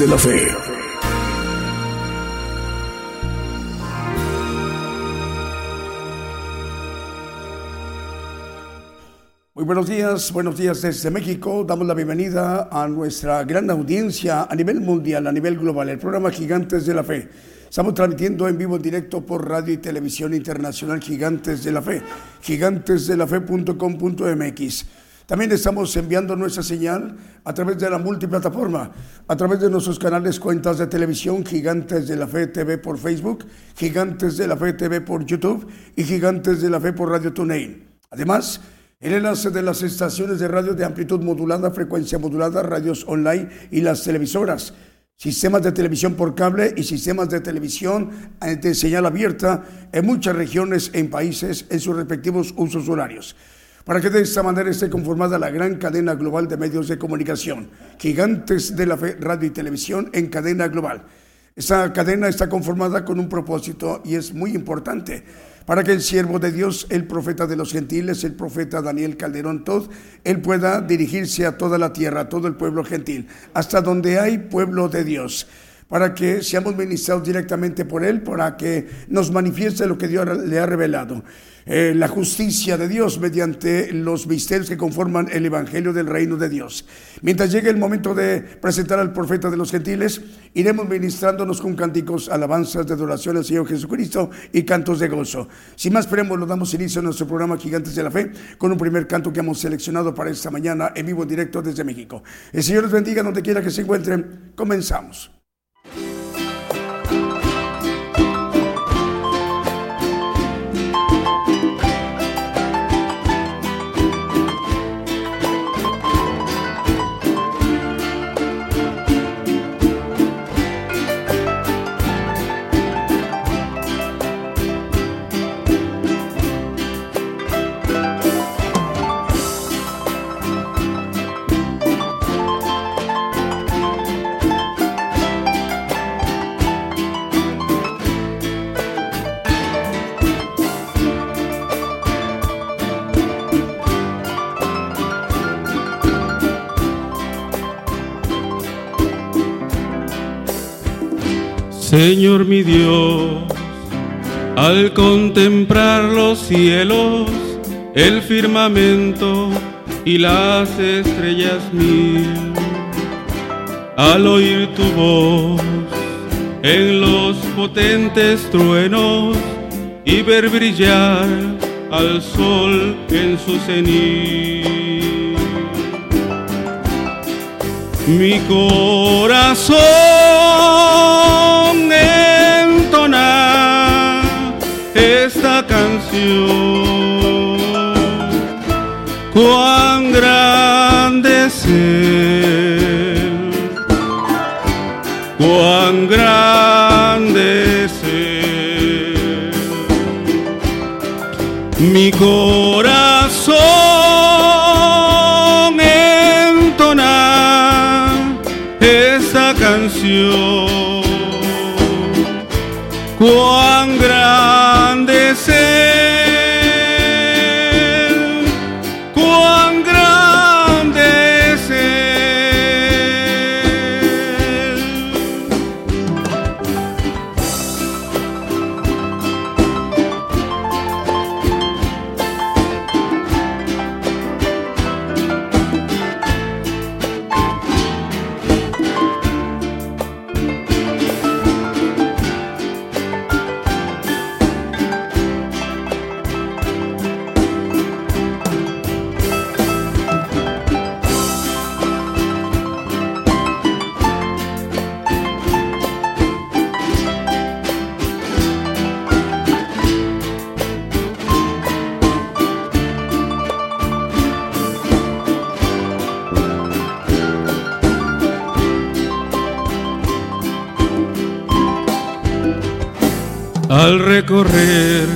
De la Fe. Muy buenos días, buenos días desde México. Damos la bienvenida a nuestra gran audiencia a nivel mundial, a nivel global, el programa Gigantes de la Fe. Estamos transmitiendo en vivo en directo por radio y televisión internacional Gigantes de la Fe, gigantesdelafe.com.mx. También estamos enviando nuestra señal a través de la multiplataforma, a través de nuestros canales cuentas de televisión, Gigantes de la Fe TV por Facebook, Gigantes de la Fe TV por YouTube y Gigantes de la Fe por Radio TuneIn. Además, el enlace de las estaciones de radio de amplitud modulada, frecuencia modulada, radios online y las televisoras, sistemas de televisión por cable y sistemas de televisión de señal abierta en muchas regiones en países en sus respectivos usos horarios para que de esta manera esté conformada la gran cadena global de medios de comunicación, gigantes de la fe, radio y televisión en cadena global. Esta cadena está conformada con un propósito y es muy importante para que el siervo de Dios, el profeta de los gentiles, el profeta Daniel Calderón Todd, él pueda dirigirse a toda la tierra, a todo el pueblo gentil, hasta donde hay pueblo de Dios para que seamos ministrados directamente por Él, para que nos manifieste lo que Dios le ha revelado. Eh, la justicia de Dios mediante los misterios que conforman el Evangelio del Reino de Dios. Mientras llegue el momento de presentar al profeta de los gentiles, iremos ministrándonos con cánticos, alabanzas de adoración al Señor Jesucristo y cantos de gozo. Sin más preámbulos, damos inicio a nuestro programa Gigantes de la Fe con un primer canto que hemos seleccionado para esta mañana en vivo en directo desde México. El Señor les bendiga donde quiera que se encuentren. Comenzamos. Señor mi Dios, al contemplar los cielos, el firmamento y las estrellas mil, al oír tu voz en los potentes truenos y ver brillar al sol en su cenit. Mi corazón canción. Cuán grande es cuán grande es Mi corazón esta canción. Recorrer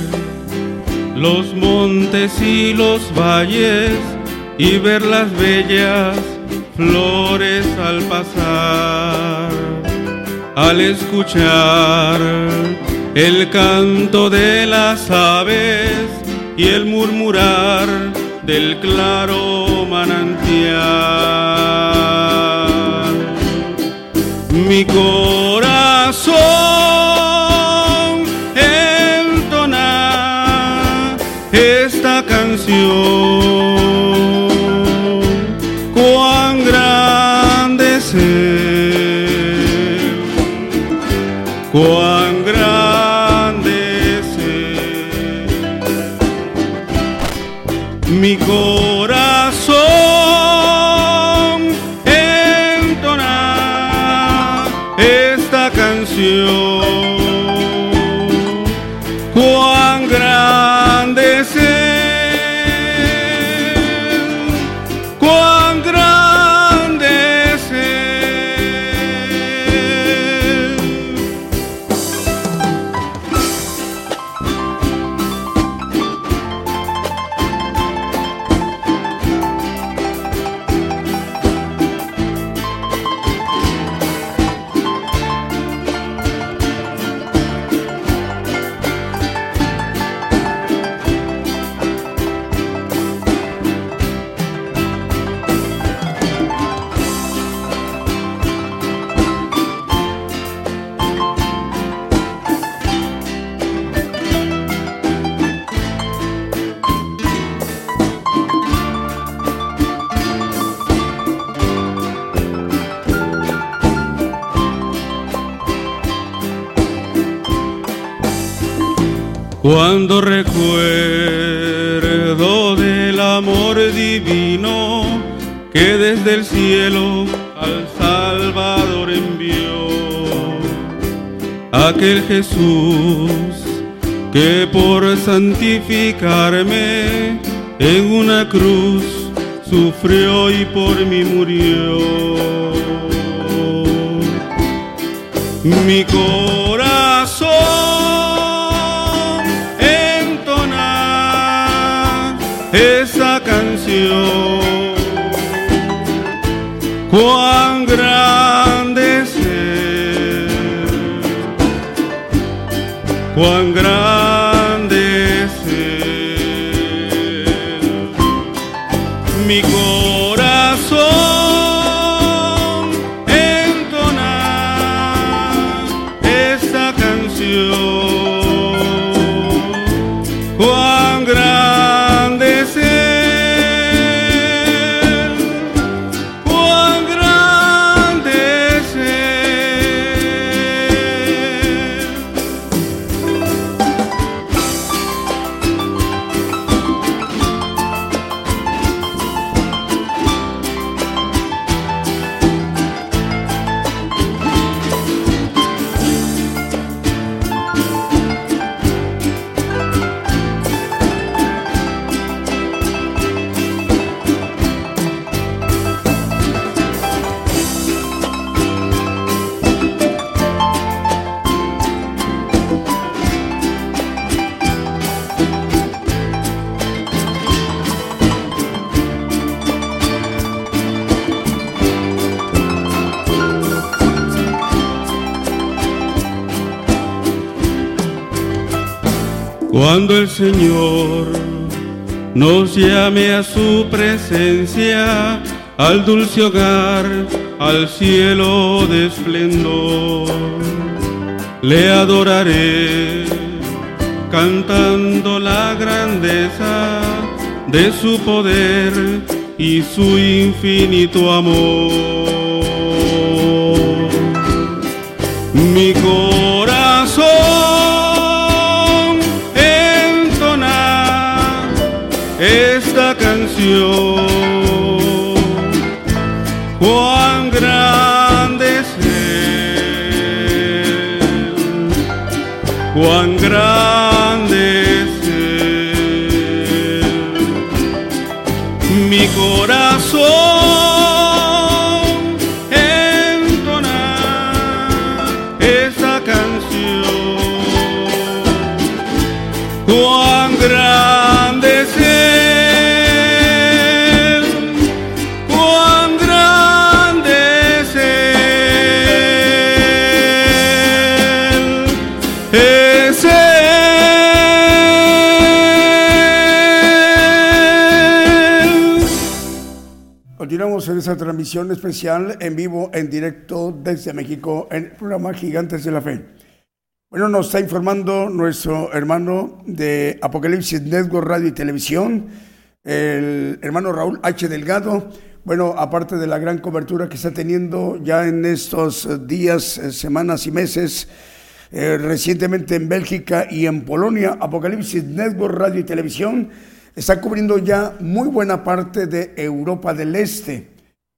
los montes y los valles y ver las bellas flores al pasar, al escuchar el canto de las aves y el murmurar del claro manantial. Mi corazón aquel Jesús que por santificarme en una cruz sufrió y por mí murió. Mi a su presencia, al dulce hogar, al cielo de esplendor, le adoraré cantando la grandeza de su poder y su infinito amor. Mi en esa transmisión especial en vivo, en directo desde México, en el programa Gigantes de la Fe. Bueno, nos está informando nuestro hermano de Apocalipsis Network Radio y Televisión, el hermano Raúl H. Delgado. Bueno, aparte de la gran cobertura que está teniendo ya en estos días, eh, semanas y meses, eh, recientemente en Bélgica y en Polonia, Apocalipsis Network Radio y Televisión está cubriendo ya muy buena parte de Europa del Este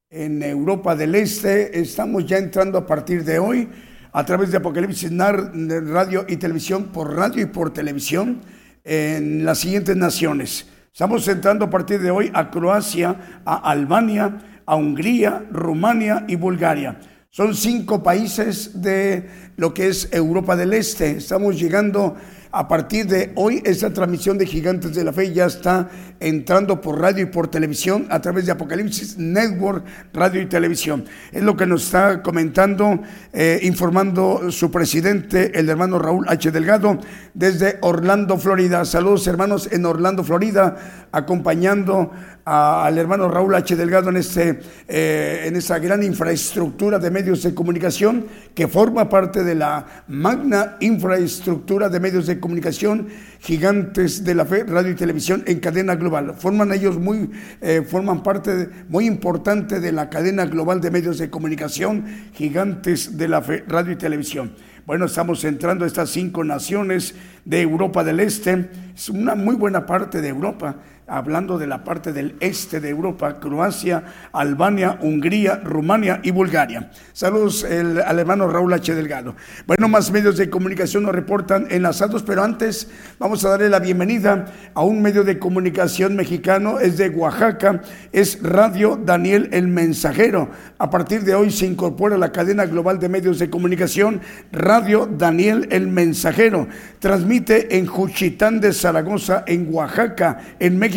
en Europa del Este. Estamos ya entrando a partir de hoy a través de Apocalipsis Radio y Televisión, por radio y por televisión, en las siguientes naciones. Estamos entrando a partir de hoy a Croacia, a Albania, a Hungría, Rumania y Bulgaria. Son cinco países de lo que es Europa del Este. Estamos llegando a partir de hoy, esta transmisión de Gigantes de la Fe ya está entrando por radio y por televisión a través de Apocalipsis Network, radio y televisión. Es lo que nos está comentando, eh, informando su presidente, el hermano Raúl H. Delgado, desde Orlando, Florida. Saludos hermanos en Orlando, Florida, acompañando al hermano Raúl H. Delgado en, este, eh, en esa gran infraestructura de medios de comunicación que forma parte de la magna infraestructura de medios de comunicación gigantes de la fe, radio y televisión en cadena global. Forman ellos muy, eh, forman parte muy importante de la cadena global de medios de comunicación gigantes de la fe, radio y televisión. Bueno, estamos entrando a estas cinco naciones de Europa del Este. Es una muy buena parte de Europa hablando de la parte del este de Europa, Croacia, Albania, Hungría, Rumania y Bulgaria. Saludos el, al hermano Raúl H. Delgado. Bueno, más medios de comunicación nos reportan enlazados, pero antes vamos a darle la bienvenida a un medio de comunicación mexicano, es de Oaxaca, es Radio Daniel el Mensajero. A partir de hoy se incorpora a la cadena global de medios de comunicación Radio Daniel el Mensajero. Transmite en Juchitán de Zaragoza, en Oaxaca, en México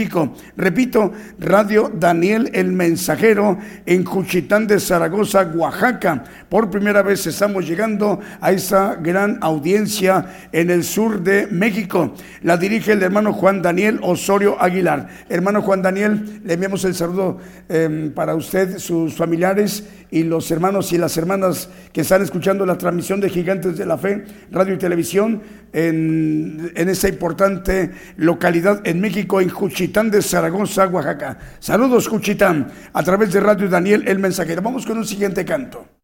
Repito, Radio Daniel el Mensajero en Juchitán de Zaragoza, Oaxaca. Por primera vez estamos llegando a esa gran audiencia en el sur de México. La dirige el hermano Juan Daniel Osorio Aguilar. Hermano Juan Daniel, le enviamos el saludo em, para usted, sus familiares y los hermanos y las hermanas que están escuchando la transmisión de Gigantes de la Fe, radio y televisión en, en esa importante localidad en México, en Juchitán de Zaragoza, Oaxaca. Saludos, Cuchitán, a través de Radio Daniel, el mensajero. Vamos con un siguiente canto.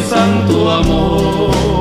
santo amor.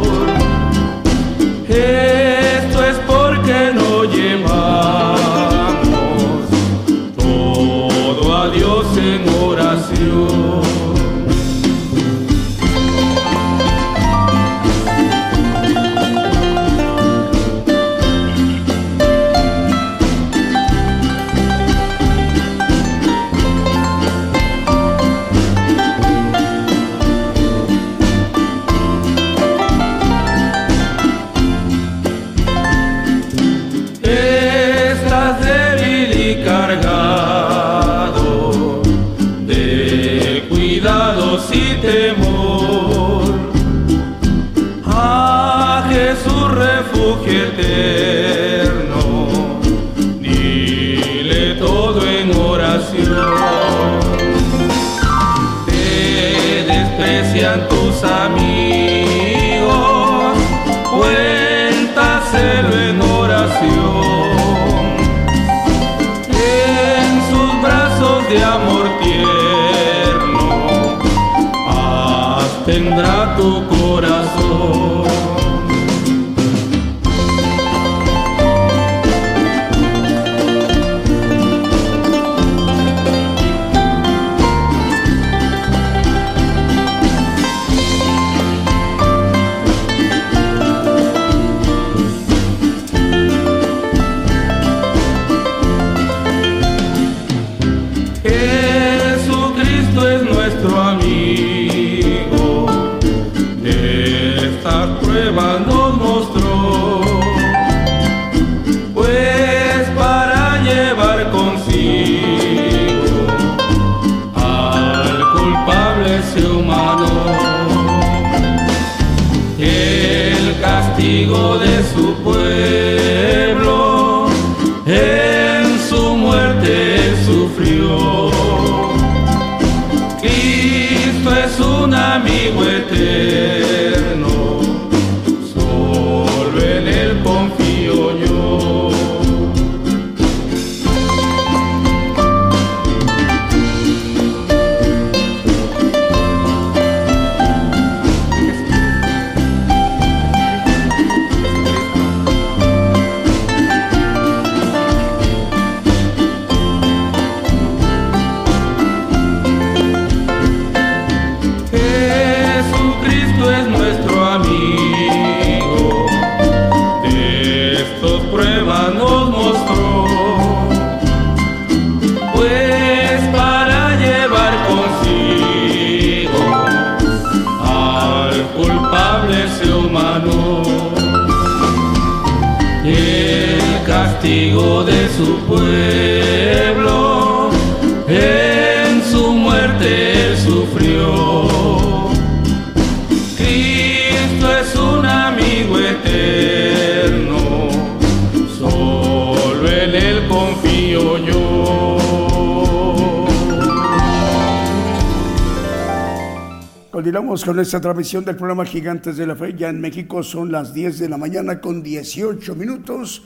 Con esta transmisión del programa Gigantes de la Fe. Ya en México son las 10 de la mañana con 18 minutos.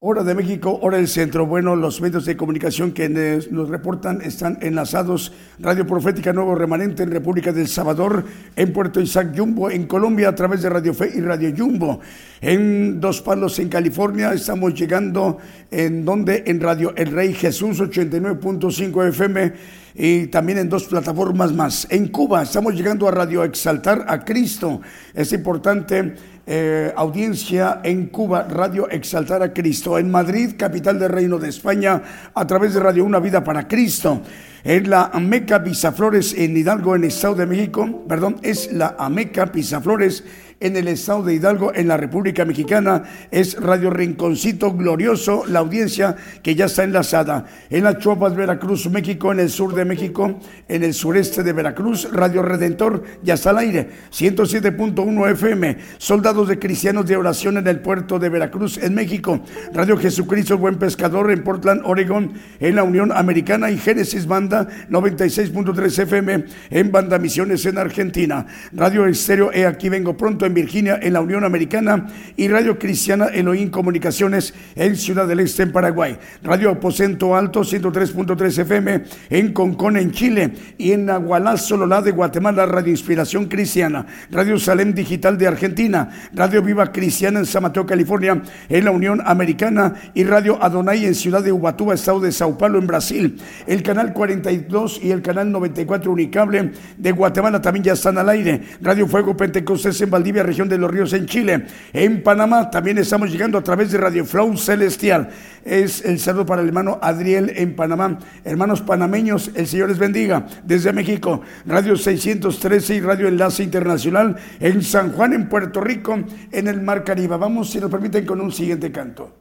Hora de México, hora del centro. Bueno, los medios de comunicación que nos reportan están enlazados. Radio Profética Nuevo Remanente en República del Salvador, en Puerto Isaac Jumbo, en Colombia, a través de Radio Fe y Radio Jumbo. En Dos Palos, en California, estamos llegando en donde en Radio El Rey Jesús 89.5 FM y también en dos plataformas más. En Cuba estamos llegando a Radio Exaltar a Cristo. Es importante eh, audiencia en Cuba, Radio Exaltar a Cristo. En Madrid, capital del Reino de España, a través de Radio Una Vida para Cristo. En la Ameca Pisaflores en Hidalgo, en Estado de México, perdón, es la Ameca Pisaflores en el estado de Hidalgo, en la República Mexicana, es Radio Rinconcito Glorioso, la audiencia que ya está enlazada. En las Chuapas, Veracruz, México, en el sur de México, en el sureste de Veracruz, Radio Redentor, ya está al aire, 107.1 FM, Soldados de Cristianos de Oración en el puerto de Veracruz, en México, Radio Jesucristo, Buen Pescador, en Portland, Oregon, en la Unión Americana, y Génesis Banda, 96.3 FM, en Banda Misiones, en Argentina, Radio Estéreo, he aquí vengo pronto, Virginia, en la Unión Americana, y Radio Cristiana Elohim Comunicaciones en Ciudad del Este, en Paraguay. Radio Aposento Alto, 103.3 FM en Concón, en Chile, y en Agualá, Sololá de Guatemala, Radio Inspiración Cristiana. Radio Salem Digital de Argentina, Radio Viva Cristiana en San Mateo, California, en la Unión Americana, y Radio Adonai en Ciudad de Ubatuba, Estado de Sao Paulo, en Brasil. El canal 42 y el canal 94 Unicable de Guatemala también ya están al aire. Radio Fuego Pentecostés en Valdivia, región de los Ríos en Chile. En Panamá también estamos llegando a través de Radio Flow Celestial. Es el saludo para el hermano Adriel en Panamá. Hermanos panameños, el Señor les bendiga. Desde México, Radio 613 y Radio Enlace Internacional en San Juan, en Puerto Rico, en el Mar Caribe. Vamos, si nos permiten, con un siguiente canto.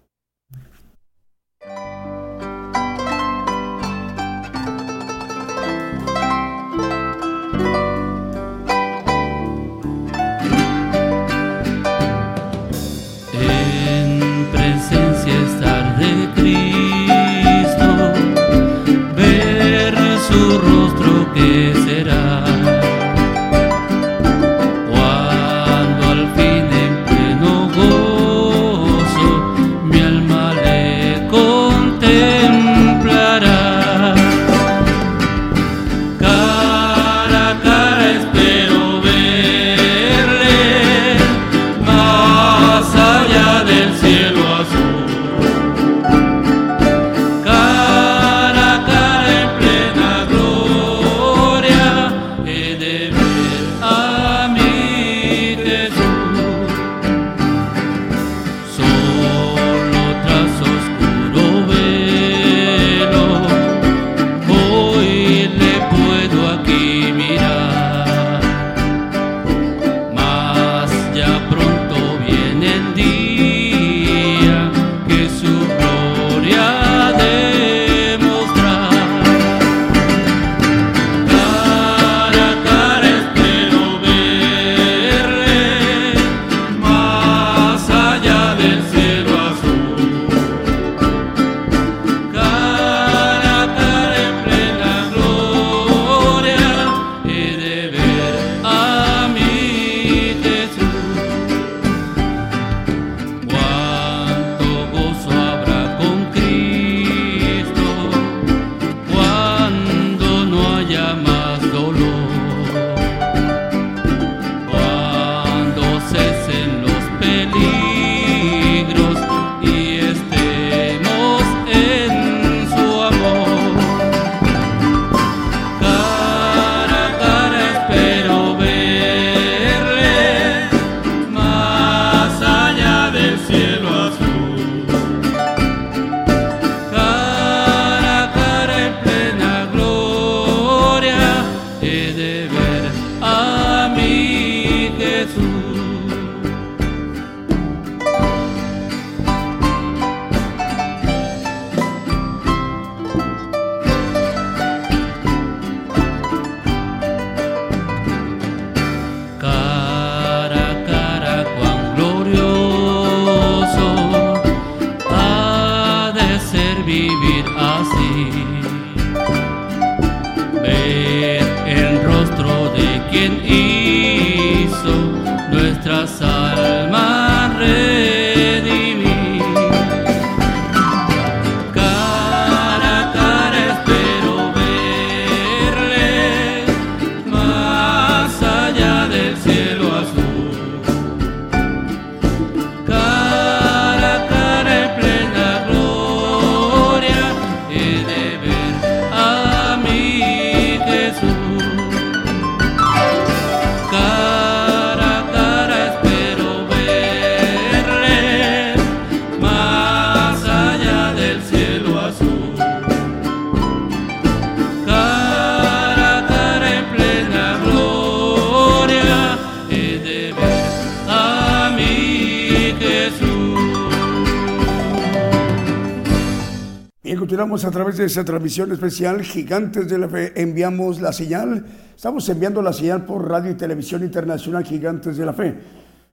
A través de esa transmisión especial Gigantes de la Fe. Enviamos la señal. Estamos enviando la señal por radio y televisión internacional Gigantes de la Fe.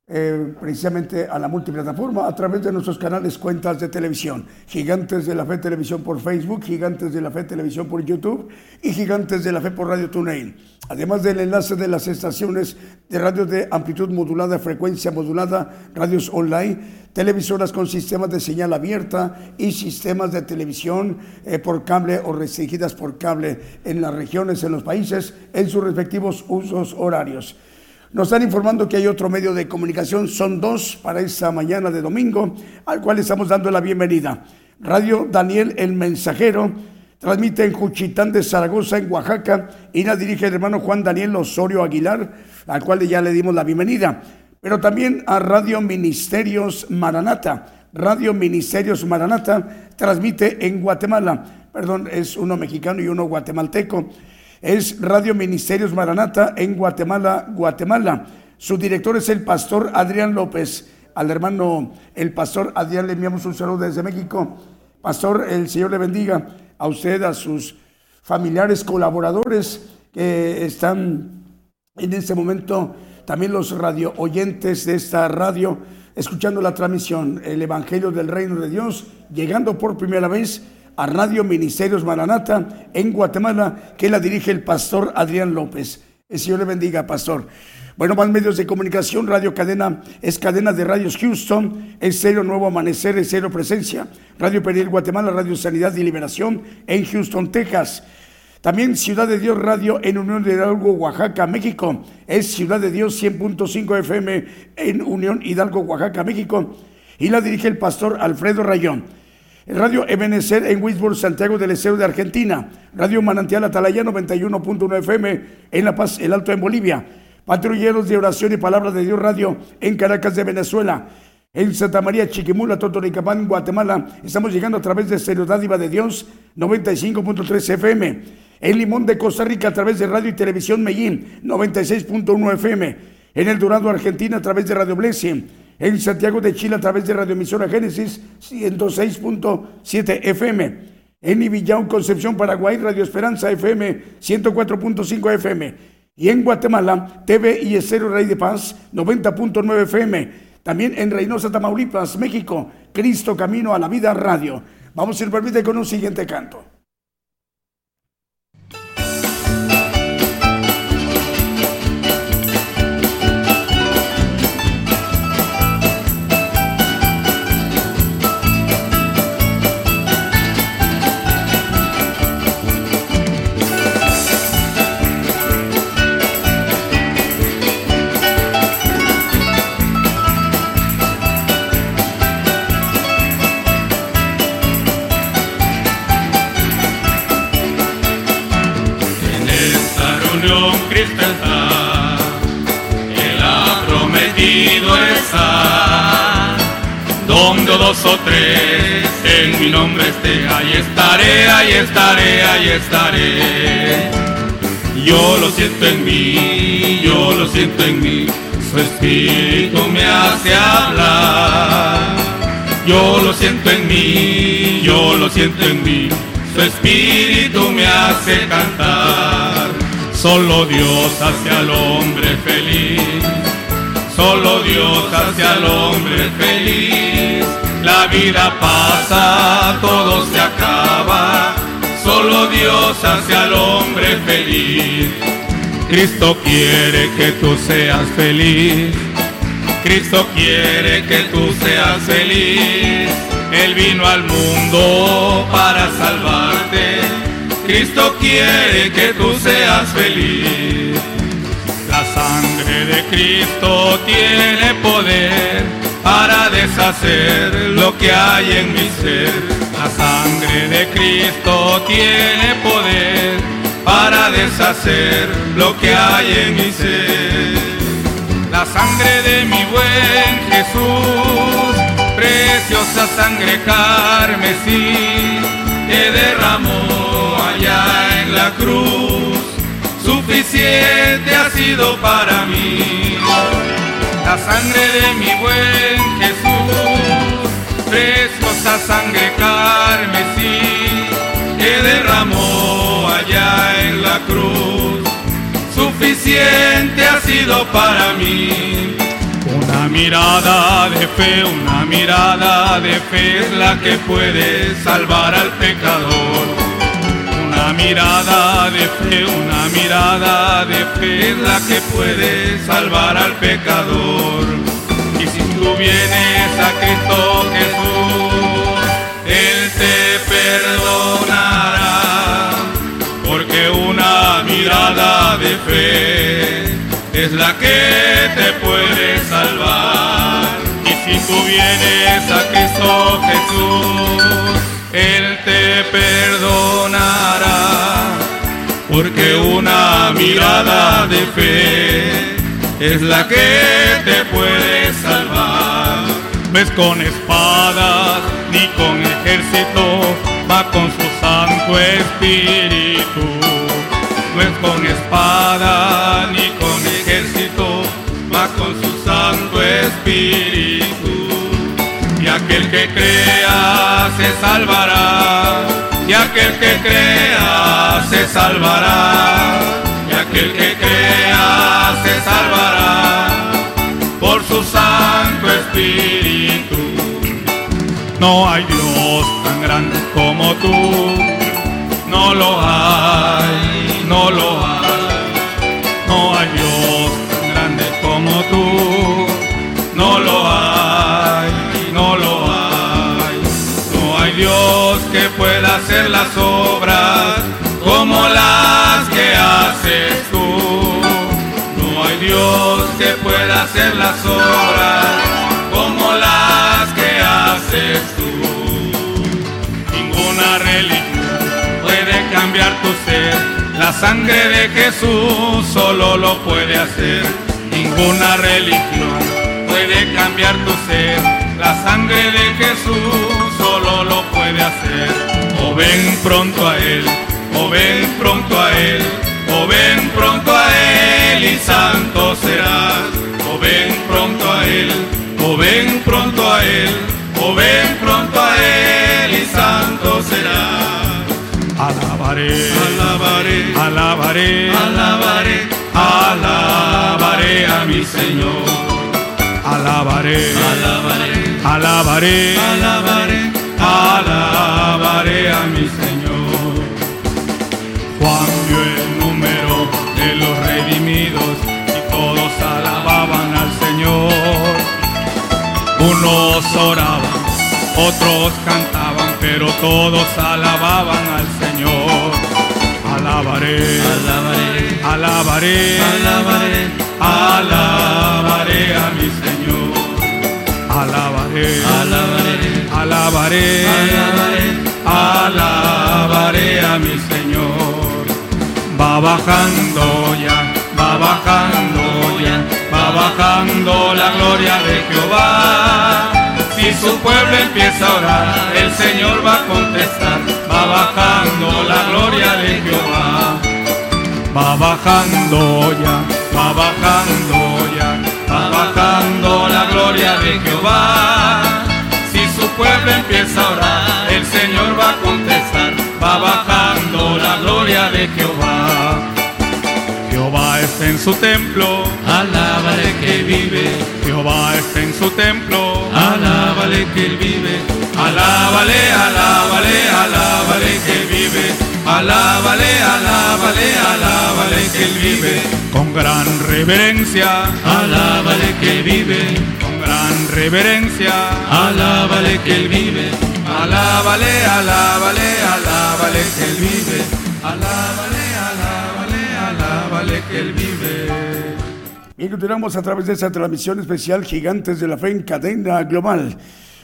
Eh, precisamente a la multiplataforma a través de nuestros canales cuentas de televisión. Gigantes de la Fe Televisión por Facebook, Gigantes de la Fe Televisión por YouTube y Gigantes de la Fe por Radio TuneIn. Además del enlace de las estaciones de radio de amplitud modulada, frecuencia modulada, radios online, televisoras con sistemas de señal abierta y sistemas de televisión eh, por cable o restringidas por cable en las regiones, en los países, en sus respectivos usos horarios. Nos están informando que hay otro medio de comunicación, son dos para esta mañana de domingo, al cual estamos dando la bienvenida. Radio Daniel el Mensajero transmite en Juchitán de Zaragoza, en Oaxaca, y la dirige el hermano Juan Daniel Osorio Aguilar, al cual ya le dimos la bienvenida. Pero también a Radio Ministerios Maranata. Radio Ministerios Maranata transmite en Guatemala, perdón, es uno mexicano y uno guatemalteco es Radio Ministerios Maranata en Guatemala, Guatemala. Su director es el pastor Adrián López. Al hermano, el pastor Adrián, le enviamos un saludo desde México. Pastor, el Señor le bendiga a usted, a sus familiares, colaboradores que están en este momento, también los radio oyentes de esta radio, escuchando la transmisión, el Evangelio del Reino de Dios, llegando por primera vez a Radio Ministerios Maranata en Guatemala, que la dirige el pastor Adrián López. El Señor le bendiga, pastor. Bueno, más medios de comunicación, Radio Cadena, es cadena de radios Houston, es Cero Nuevo Amanecer, es Cero Presencia, Radio Peril Guatemala, Radio Sanidad y Liberación en Houston, Texas. También Ciudad de Dios Radio en Unión Hidalgo, Oaxaca, México. Es Ciudad de Dios 100.5 FM en Unión Hidalgo, Oaxaca, México. Y la dirige el pastor Alfredo Rayón. Radio Ebenezer en Wisborne, Santiago del Estero de Argentina. Radio Manantial Atalaya 91.1 FM en La Paz, el Alto en Bolivia. Patrulleros de Oración y Palabra de Dios Radio en Caracas de Venezuela. En Santa María Chiquimula, Totoricapán, Guatemala. Estamos llegando a través de Stereo Dádiva de Dios 95.3 FM. En Limón de Costa Rica a través de Radio y Televisión Medellín 96.1 FM. En El Dorado, Argentina a través de Radio Blessing en Santiago de Chile a través de Radioemisora Génesis 106.7 FM. En Ibillao, Concepción, Paraguay, Radio Esperanza FM 104.5 FM. Y en Guatemala, TV y Estero Rey de Paz 90.9 FM. También en Reynosa, Tamaulipas, México, Cristo Camino a la Vida Radio. Vamos a ir permite con un siguiente canto. Dos o tres en mi nombre esté, ahí estaré, ahí estaré, ahí estaré. Yo lo siento en mí, yo lo siento en mí, su espíritu me hace hablar. Yo lo siento en mí, yo lo siento en mí, su espíritu me hace cantar. Solo Dios hace al hombre feliz, solo Dios hace al hombre feliz. La vida pasa, todo se acaba, solo Dios hace al hombre feliz. Cristo quiere que tú seas feliz. Cristo quiere que tú seas feliz. Él vino al mundo para salvarte. Cristo quiere que tú seas feliz. La sangre de Cristo tiene poder para deshacer lo que hay en mi ser. La sangre de Cristo tiene poder para deshacer lo que hay en mi ser. La sangre de mi buen Jesús, preciosa sangre carmesí, que derramó allá en la cruz, suficiente ha sido para mí. Sangre de mi buen Jesús, preciosa sangre carmesí, que derramó allá en la cruz, suficiente ha sido para mí. Una mirada de fe, una mirada de fe es la que puede salvar al pecador. Mirada de fe, una mirada de fe es la que puede salvar al pecador. Y si tú vienes a Cristo Jesús, Él te perdonará. Porque una mirada de fe es la que te puede salvar. Y si tú vienes a Cristo Jesús, Él te perdonará. Porque una mirada de fe es la que te puede salvar. Ves con espadas ni con ejército, va con su Santo Espíritu. No es con espada ni con ejército, va con su Santo Espíritu. Y aquel que crea se salvará, y aquel que crea se salvará, y aquel que crea se salvará por su Santo Espíritu. No hay Dios tan grande como tú, no lo hay, no lo hay. Hacer las obras como las que haces tú. No hay Dios que pueda hacer las obras como las que haces tú. Ninguna religión puede cambiar tu ser. La sangre de Jesús solo lo puede hacer. Ninguna religión puede cambiar tu ser. La sangre de Jesús solo lo puede hacer. Ven pronto a Él, o ven pronto a Él, o ven pronto a Él y santo serás. O ven pronto a Él, o ven pronto a Él, o ven pronto a Él y santo serás. Alabaré, alabaré, alabaré, alabaré, alabaré a mi Señor. Alabaré, alabaré, alabaré, alabaré a mi Señor. Juan vio el número de los redimidos y todos alababan al Señor. Unos oraban, otros cantaban, pero todos alababan al Señor. Alabaré, alabaré, alabaré, alabaré, alabaré a mi Señor. Alabaré, alabaré, alabaré, alabaré, alabaré a mi Señor. Va bajando ya, va bajando ya, va bajando la gloria de Jehová. Si su pueblo empieza a orar, el Señor va a contestar. Va bajando la gloria de Jehová. Va bajando ya, va bajando alábale Jehová. Jehová está en su templo, alábale que vive. Jehová está en su templo, alábale que él vive. Alábale, alábale, alábale que vive. Alábale, alábale, alábale que él vive. Con gran reverencia, alábale que vive. Con gran reverencia, alábale que él vive. Alábale, alábale, alábale que él vive. Alábale, alábale, alábale que él vive. Y continuamos a través de esta transmisión especial Gigantes de la Fe en cadena global.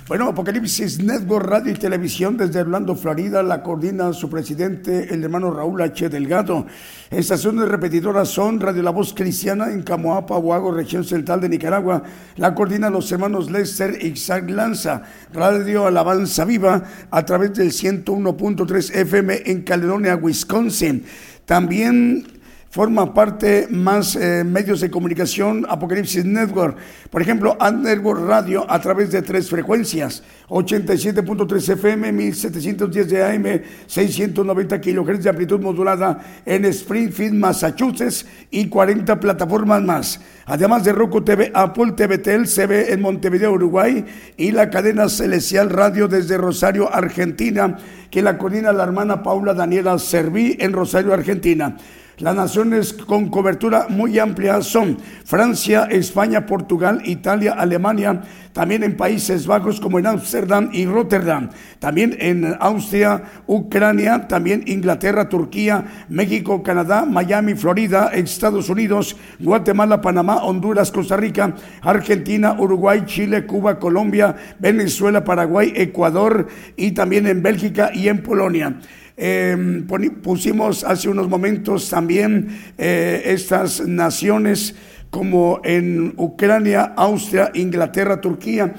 Bueno, Apocalipsis Network Radio y Televisión desde Orlando, Florida, la coordina su presidente, el hermano Raúl H. Delgado. Estaciones repetidoras son Radio La Voz Cristiana en Camoapa, Huago, región central de Nicaragua. La coordina los hermanos Lester y Isaac Lanza. Radio Alabanza Viva a través del 101.3 FM en Caledonia, Wisconsin. También forma parte más eh, medios de comunicación Apocalipsis Network. Por ejemplo, Ad Network Radio a través de tres frecuencias, 87.3 FM, 1710 de AM, 690 kHz de amplitud modulada en Springfield, Massachusetts y 40 plataformas más. Además de Roku TV, Apple TV Tel, CB en Montevideo, Uruguay y la cadena Celestial Radio desde Rosario, Argentina, que la coordina la hermana Paula Daniela Serví en Rosario, Argentina. Las naciones con cobertura muy amplia son Francia, España, Portugal, Italia, Alemania, también en Países Bajos como en Ámsterdam y Rotterdam, también en Austria, Ucrania, también Inglaterra, Turquía, México, Canadá, Miami, Florida, Estados Unidos, Guatemala, Panamá, Honduras, Costa Rica, Argentina, Uruguay, Chile, Cuba, Colombia, Venezuela, Paraguay, Ecuador y también en Bélgica y en Polonia. Eh, pusimos hace unos momentos también eh, estas naciones como en Ucrania, Austria, Inglaterra, Turquía,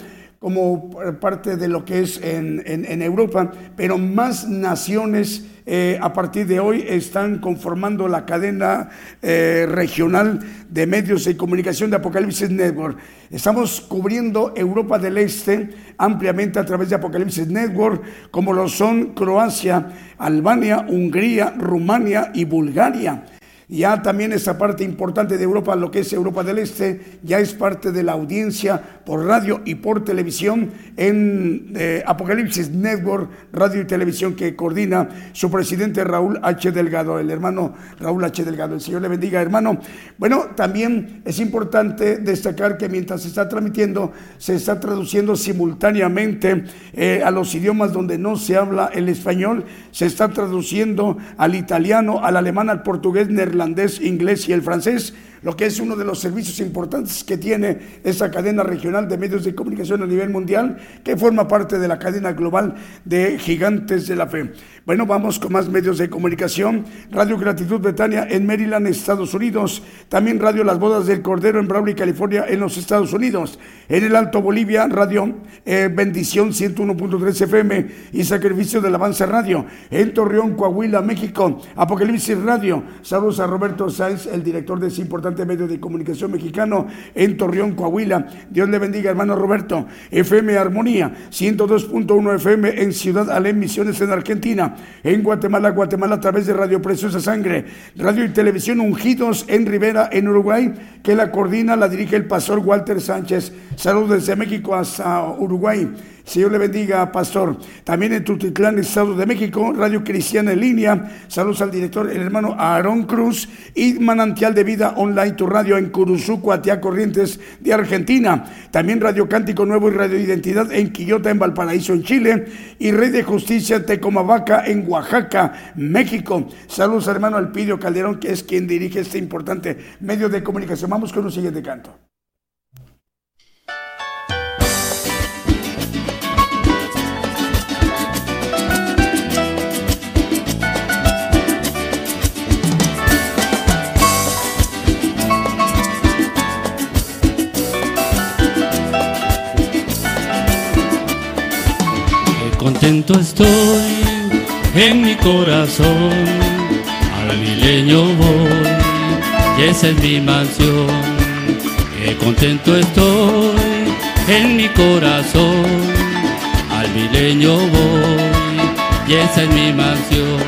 como parte de lo que es en, en, Europa, pero más naciones eh, a partir de hoy están conformando la cadena eh, regional de medios de comunicación de Apocalipsis Network. Estamos cubriendo Europa del Este ampliamente a través de Apocalipsis Network, como lo son Croacia, Albania, Hungría, Rumania y Bulgaria. Ya también esa parte importante de Europa, lo que es Europa del Este, ya es parte de la audiencia por radio y por televisión en eh, Apocalipsis Network, radio y televisión que coordina su presidente Raúl H. Delgado, el hermano Raúl H. Delgado. El Señor le bendiga, hermano. Bueno, también es importante destacar que mientras se está transmitiendo, se está traduciendo simultáneamente eh, a los idiomas donde no se habla el español, se está traduciendo al italiano, al alemán, al portugués, neerlandés, inglés y el francés lo que es uno de los servicios importantes que tiene esa cadena regional de medios de comunicación a nivel mundial, que forma parte de la cadena global de gigantes de la fe. Bueno, vamos con más medios de comunicación. Radio Gratitud Betania en Maryland, Estados Unidos. También Radio Las Bodas del Cordero en Brawley, California, en los Estados Unidos. En el Alto Bolivia, Radio eh, Bendición 101.3 FM y Sacrificio del Avance Radio. En Torreón, Coahuila, México. Apocalipsis Radio. Saludos a Roberto Sáenz, el director de ese importante medio de comunicación mexicano en Torreón, Coahuila. Dios le bendiga, hermano Roberto. FM Armonía, 102.1 FM en Ciudad Alem, Misiones en Argentina. En Guatemala, Guatemala a través de Radio Preciosa Sangre. Radio y Televisión Ungidos en Rivera, en Uruguay, que la coordina, la dirige el pastor Walter Sánchez. Saludos desde México hasta Uruguay. Señor le bendiga, pastor. También en Tutitlán, Estado de México, Radio Cristiana en línea. Saludos al director, el hermano Aarón Cruz. Y Manantial de Vida Online, tu radio en Curuzú, Cuatia Corrientes de Argentina. También Radio Cántico Nuevo y Radio Identidad en Quillota, en Valparaíso, en Chile. Y Rey de Justicia, Tecomavaca, en Oaxaca, México. Saludos, hermano Alpidio Calderón, que es quien dirige este importante medio de comunicación. Vamos con un siguiente canto. Contento estoy en mi corazón, al milenio voy, y esa es mi mansión. Qué contento estoy en mi corazón, al milenio voy, y esa es mi mansión.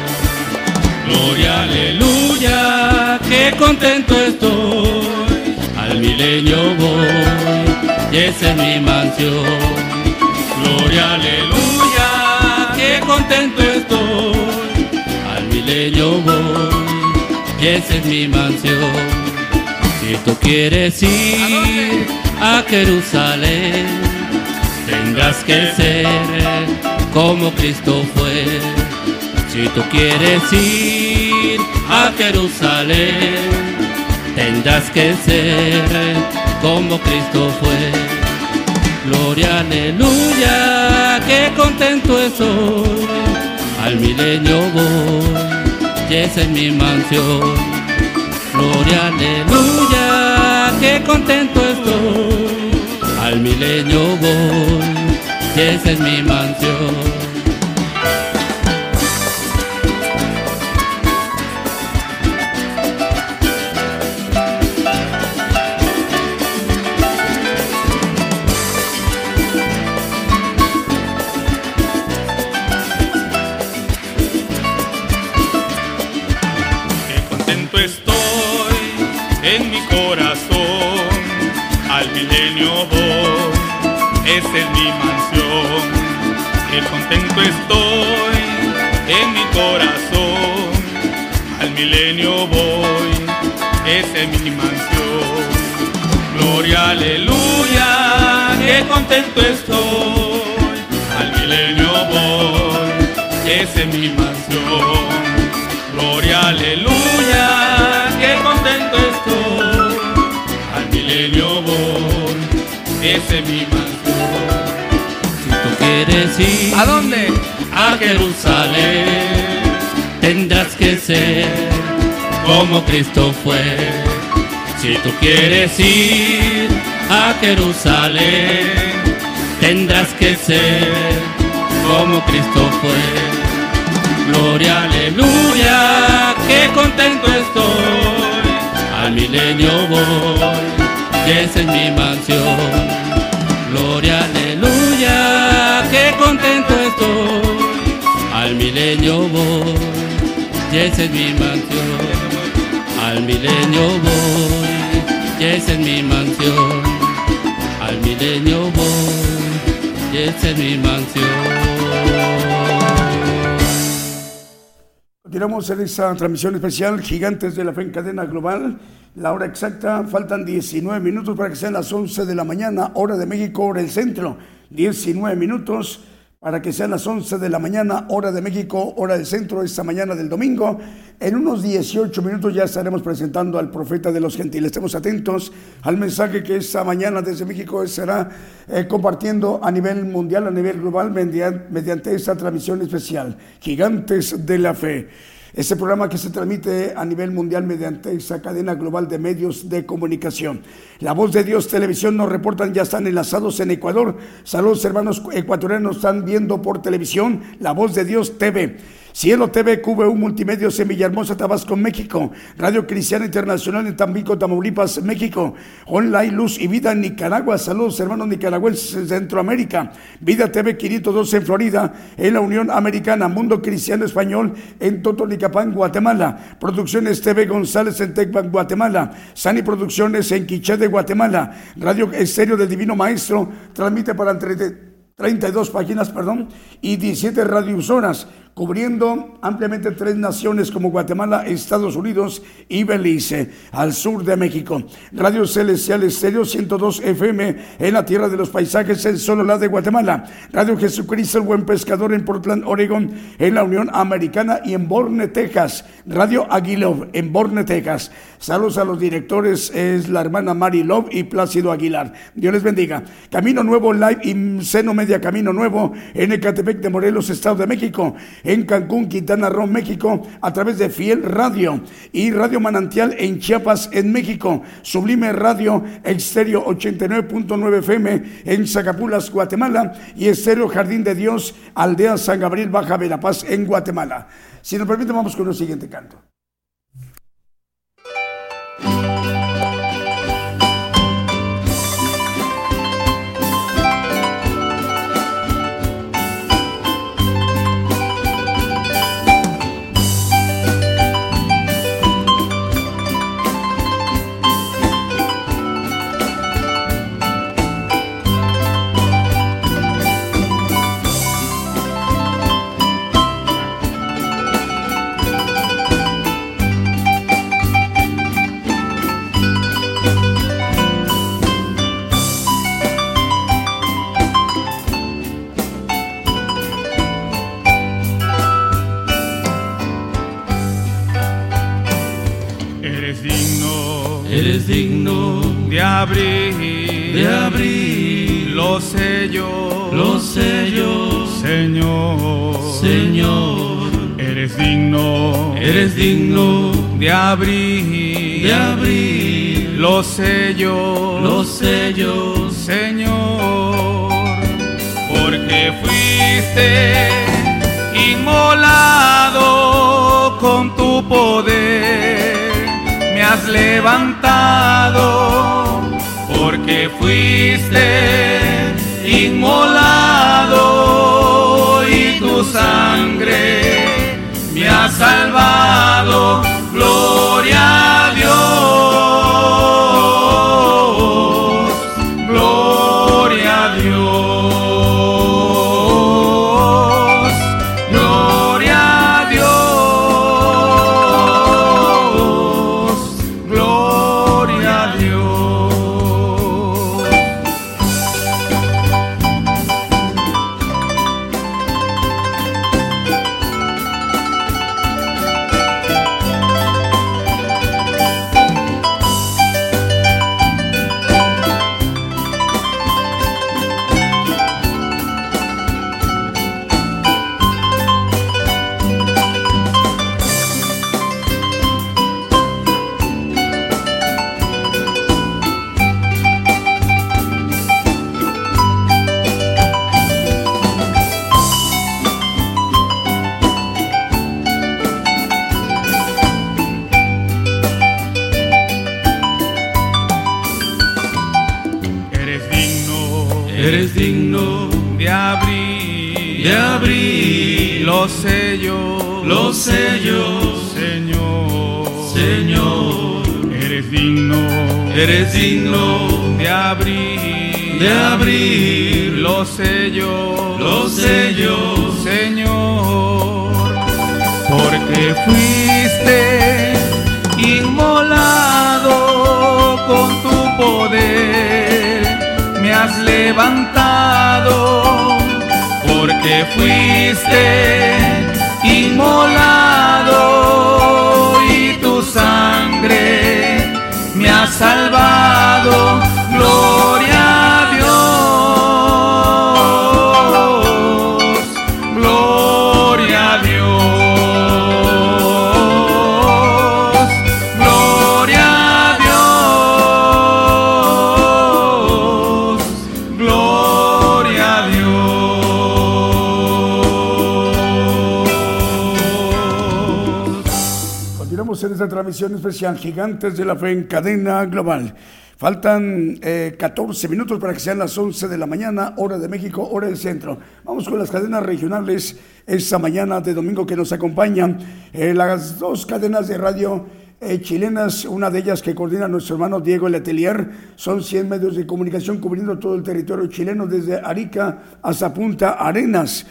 Gloria, aleluya, qué contento estoy. Al milenio voy, y esa es mi mansión. Gloria, aleluya, contento estoy. Al milenio voy, y esa es mi mansión. Si tú quieres ir a Jerusalén, tendrás que ser como Cristo fue. Si tú quieres ir a Jerusalén, tendrás que ser como Cristo fue. Gloria, aleluya, qué contento estoy. Al milenio voy, y esa es mi mansión. Gloria, aleluya, qué contento estoy. Al milenio voy, y esa es mi mansión. Esa es mi mansión. Qué contento estoy en mi corazón. Al milenio voy, esa es mi mansión. Gloria, aleluya, qué contento estoy. Al milenio voy, esa es mi mansión. Gloria, aleluya, qué contento estoy. Ese mi mansión quieres ir ¿A dónde? A Jerusalén. Tendrás que ser como Cristo fue. Si tú quieres ir a Jerusalén, tendrás que ser como Cristo fue. Gloria, aleluya, qué contento estoy. Al milenio voy, que esa es mi mansión. Gloria, aleluya qué contento estoy. Al milenio voy, y esa es mi mansión. Al milenio voy, y esa es mi mansión. Al milenio voy, y esa es mi mansión. Continuamos en esta transmisión especial Gigantes de la Fe en Cadena Global. La hora exacta, faltan 19 minutos para que sean las 11 de la mañana, hora de México, hora del centro. 19 minutos para que sean las 11 de la mañana, hora de México, hora del centro, esta mañana del domingo. En unos 18 minutos ya estaremos presentando al profeta de los gentiles. Estemos atentos al mensaje que esta mañana desde México estará eh, compartiendo a nivel mundial, a nivel global, mediante esta transmisión especial. Gigantes de la Fe. Este programa que se transmite a nivel mundial mediante esa cadena global de medios de comunicación. La Voz de Dios Televisión nos reportan, ya están enlazados en Ecuador. Saludos hermanos ecuatorianos, están viendo por televisión La Voz de Dios TV. Cielo TV, QVU Multimedios en Villahermosa, Tabasco, México. Radio Cristiana Internacional en Tampico, Tamaulipas, México. Online Luz y Vida en Nicaragua. Saludos, hermanos nicaragüenses Centroamérica. Vida TV 512 en Florida, en la Unión Americana. Mundo Cristiano Español en Totonicapán, Guatemala. Producciones TV González en Tecpan, Guatemala. Sani Producciones en Quiché de Guatemala. Radio Estéreo del Divino Maestro transmite para 32 páginas, perdón, y 17 radiosoras cubriendo ampliamente tres naciones como Guatemala, Estados Unidos y Belice, al sur de México. Radio Celestial Estéreo 102 FM en la tierra de los paisajes en Sonola de Guatemala. Radio Jesucristo el Buen Pescador en Portland, Oregon, en la Unión Americana y en Borne, Texas. Radio Aguilov en Borne, Texas. Saludos a los directores, es la hermana Mari Love y Plácido Aguilar. Dios les bendiga. Camino Nuevo Live y Seno Media Camino Nuevo en Ecatepec de Morelos, Estado de México en Cancún, Quintana Roo, México, a través de Fiel Radio y Radio Manantial en Chiapas, en México, Sublime Radio Exterior 89.9 FM en Zacapulas, Guatemala y Estéreo Jardín de Dios, Aldea San Gabriel, Baja Verapaz, en Guatemala. Si nos permite, vamos con el siguiente canto. De abril, de abril, los sellos, los sellos, Señor, Señor, eres digno, eres digno de abrir, de abrir los sellos, los sellos, Señor, porque fuiste inmolado con tu poder, has levantado, porque fuiste inmolado y tu sangre me ha salvado. Gloria de abrir los sellos, los sellos, Señor, porque fuiste inmolado con tu poder, me has levantado, porque fuiste inmolado y tu sangre me ha salvado. Esta transmisión especial Gigantes de la Fe en cadena global. Faltan eh, 14 minutos para que sean las 11 de la mañana, hora de México, hora del centro. Vamos con las cadenas regionales esta mañana de domingo que nos acompañan. Eh, las dos cadenas de radio eh, chilenas, una de ellas que coordina nuestro hermano Diego Letelier, son 100 medios de comunicación cubriendo todo el territorio chileno desde Arica hasta Punta Arenas.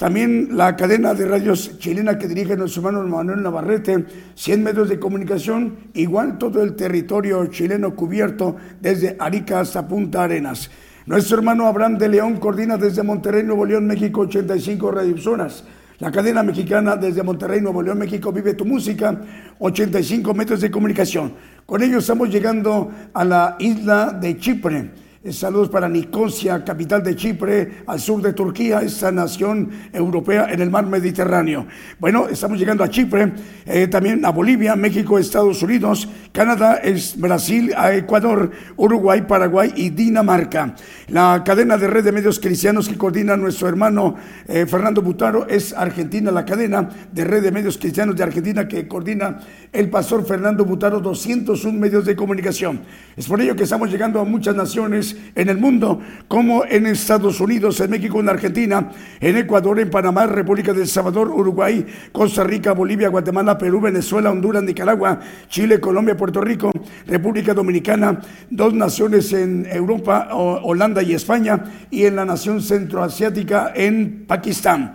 También la cadena de radios chilena que dirige nuestro hermano Manuel Navarrete, 100 medios de comunicación, igual todo el territorio chileno cubierto desde Arica hasta Punta Arenas. Nuestro hermano Abraham de León coordina desde Monterrey, Nuevo León, México, 85 radiozonas. La cadena mexicana desde Monterrey, Nuevo León, México, Vive tu Música, 85 metros de comunicación. Con ello estamos llegando a la isla de Chipre. Eh, Saludos para Nicosia, capital de Chipre, al sur de Turquía, esta nación europea en el mar Mediterráneo. Bueno, estamos llegando a Chipre, eh, también a Bolivia, México, Estados Unidos, Canadá, Brasil, a Ecuador, Uruguay, Paraguay y Dinamarca. La cadena de red de medios cristianos que coordina nuestro hermano eh, Fernando Butaro es Argentina, la cadena de red de medios cristianos de Argentina que coordina el pastor Fernando Butaro, 201 medios de comunicación. Es por ello que estamos llegando a muchas naciones en el mundo, como en Estados Unidos, en México, en Argentina, en Ecuador, en Panamá, República del Salvador, Uruguay, Costa Rica, Bolivia, Guatemala, Perú, Venezuela, Honduras, Nicaragua, Chile, Colombia, Puerto Rico, República Dominicana, dos naciones en Europa, Holanda y España, y en la nación centroasiática en Pakistán.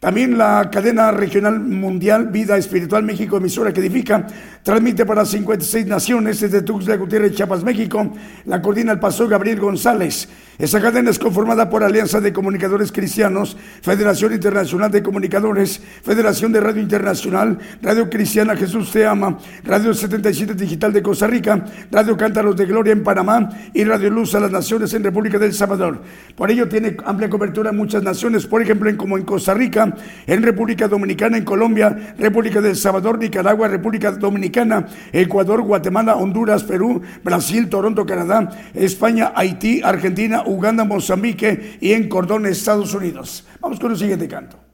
También la cadena regional mundial Vida Espiritual México, emisora que edifica, transmite para 56 naciones desde Tuxtla Gutiérrez, Chiapas, México. La coordina el pastor Gabriel González. Esa cadena es conformada por Alianza de Comunicadores Cristianos, Federación Internacional de Comunicadores, Federación de Radio Internacional, Radio Cristiana Jesús Te Ama, Radio 77 Digital de Costa Rica, Radio Cántaros de Gloria en Panamá y Radio Luz a las Naciones en República del Salvador. Por ello tiene amplia cobertura en muchas naciones, por ejemplo, en, como en Costa Rica, en República Dominicana, en Colombia, República del Salvador, Nicaragua, República Dominicana, Ecuador, Guatemala, Honduras, Perú, Brasil, Toronto, Canadá, España, Haití, Argentina, Uganda, Mozambique y en Cordón, Estados Unidos. Vamos con el siguiente canto.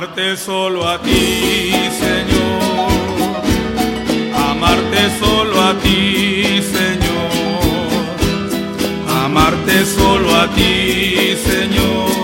Amarte solo a ti, Señor. Amarte solo a ti, Señor. Amarte solo a ti, Señor.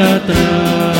Atrás.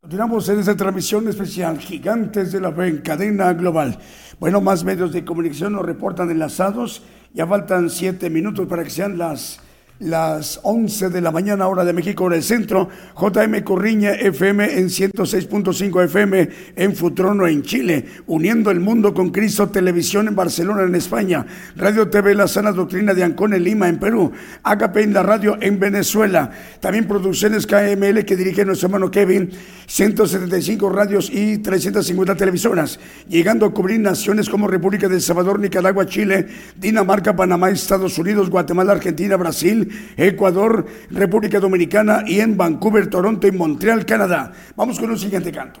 Continuamos en esta transmisión especial Gigantes de la Fe en cadena global. Bueno, más medios de comunicación nos reportan enlazados. Ya faltan siete minutos para que sean las las 11 de la mañana, hora de México, hora del centro. JM Corriña FM en 106.5 FM en Futrono, en Chile. Uniendo el mundo con Cristo Televisión en Barcelona, en España. Radio TV La Sana Doctrina de Ancón en Lima, en Perú. Agape en la radio en Venezuela. También producciones KML que dirige nuestro hermano Kevin. 175 radios y 350 televisoras. Llegando a cubrir naciones como República de El Salvador, Nicaragua, Chile, Dinamarca, Panamá, Estados Unidos, Guatemala, Argentina, Brasil. Ecuador, República Dominicana y en Vancouver, Toronto y Montreal, Canadá. Vamos con un siguiente canto.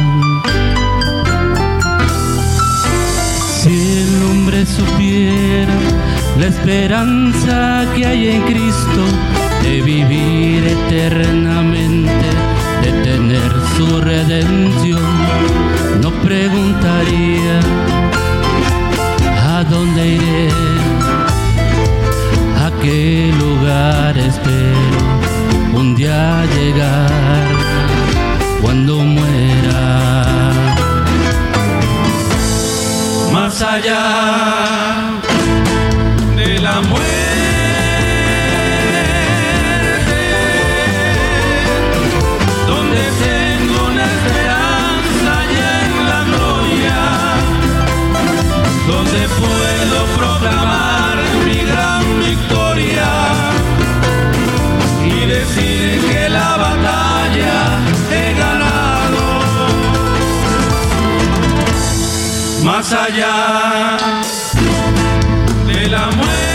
Supiera la esperanza que hay en Cristo de vivir eternamente, de tener su redención, no preguntaría a dónde iré, a qué lugar espero un día llegar cuando muera más allá de la muerte.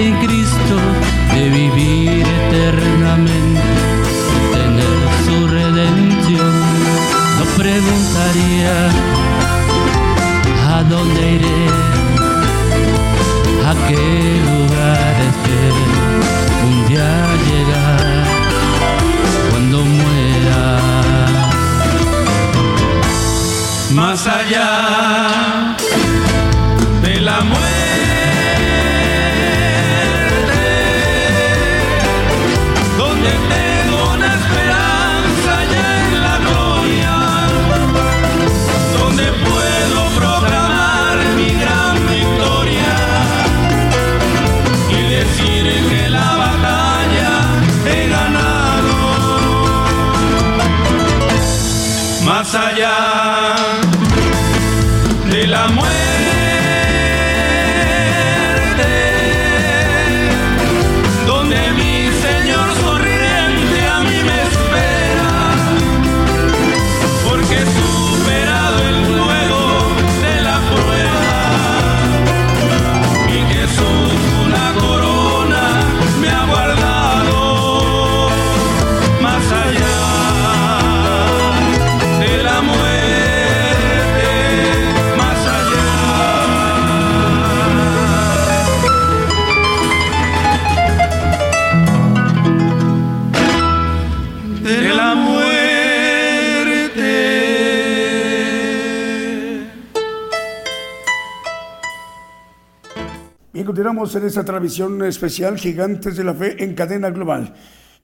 Esperanza en esta transmisión especial Gigantes de la Fe en cadena global.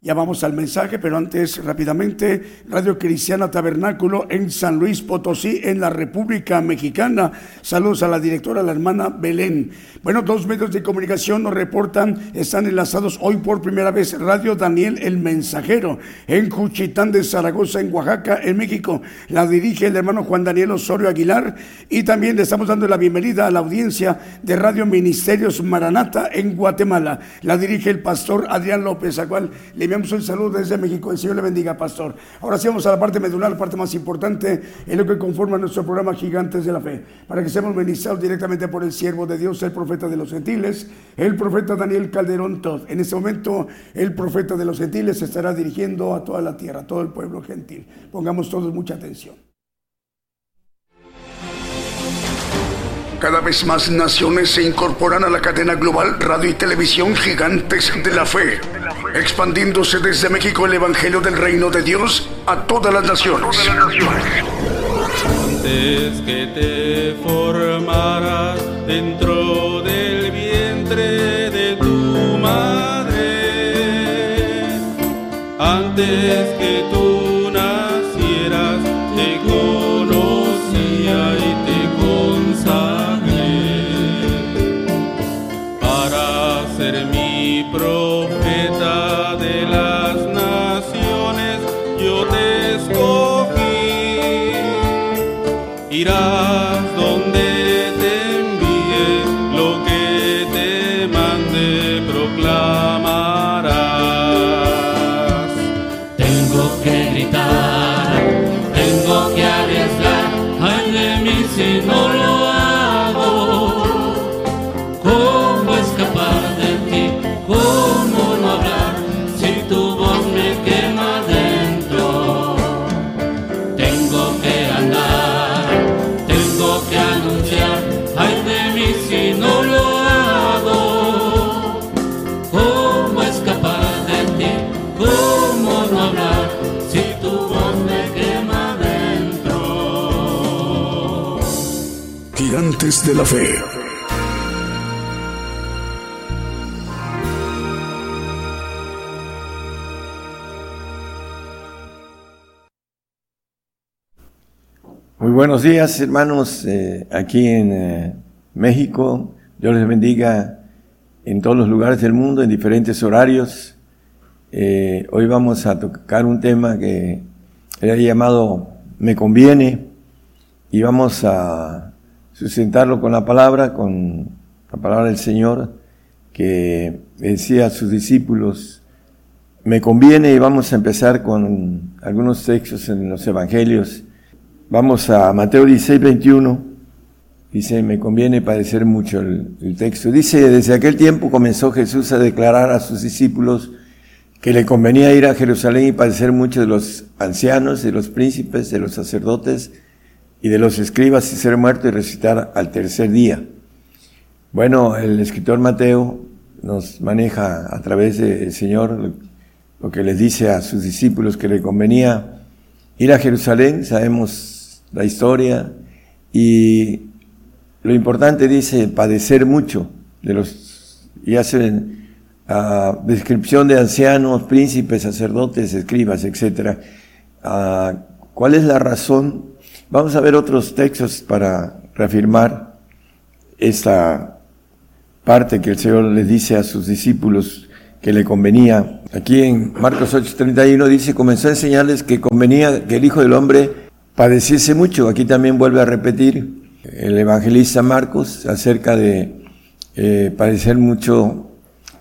Ya vamos al mensaje, pero antes rápidamente, Radio Cristiana Tabernáculo en San Luis Potosí, en la República Mexicana. Saludos a la directora, la hermana Belén. Bueno, dos medios de comunicación nos reportan, están enlazados hoy por primera vez Radio Daniel El Mensajero en Cuchitán de Zaragoza, en Oaxaca, en México. La dirige el hermano Juan Daniel Osorio Aguilar y también le estamos dando la bienvenida a la audiencia de Radio Ministerios Maranata en Guatemala. La dirige el pastor Adrián López, a cual le enviamos un saludo desde México. El Señor le bendiga, pastor. Ahora sí vamos a la parte medular, la parte más importante en lo que conforma nuestro programa Gigantes de la Fe, para que seamos ministrados directamente por el siervo de Dios, el profeta de los gentiles, el profeta Daniel Calderón Todd. En este momento, el profeta de los gentiles se estará dirigiendo a toda la tierra, a todo el pueblo gentil. Pongamos todos mucha atención. Cada vez más naciones se incorporan a la cadena global radio y televisión gigantes de la fe, expandiéndose desde México el Evangelio del Reino de Dios a todas las naciones. Antes que te formaras dentro antes que tú nacieras, te conocía y te consagré para ser mi profeta de las naciones. Yo te escogí, irás de la Fe. Muy buenos días, hermanos, eh, aquí en eh, México. Dios les bendiga en todos los lugares del mundo, en diferentes horarios. Eh, hoy vamos a tocar un tema que era llamado Me conviene y vamos a sustentarlo con la palabra, con la palabra del Señor que decía a sus discípulos, me conviene y vamos a empezar con algunos textos en los evangelios. Vamos a Mateo 16, 21. Dice, me conviene padecer mucho el, el, texto. Dice, desde aquel tiempo comenzó Jesús a declarar a sus discípulos que le convenía ir a Jerusalén y padecer mucho de los ancianos, de los príncipes, de los sacerdotes y de los escribas y ser muerto y resucitar al tercer día. Bueno, el escritor Mateo nos maneja a través del Señor lo que les dice a sus discípulos que le convenía ir a Jerusalén, sabemos la historia, y lo importante dice padecer mucho de los, y hacen uh, descripción de ancianos, príncipes, sacerdotes, escribas, etc. Uh, ¿Cuál es la razón? Vamos a ver otros textos para reafirmar esta parte que el Señor les dice a sus discípulos que le convenía. Aquí en Marcos 8:31 dice, comenzó a enseñarles que convenía que el Hijo del Hombre padeciese mucho. Aquí también vuelve a repetir el evangelista Marcos acerca de eh, padecer mucho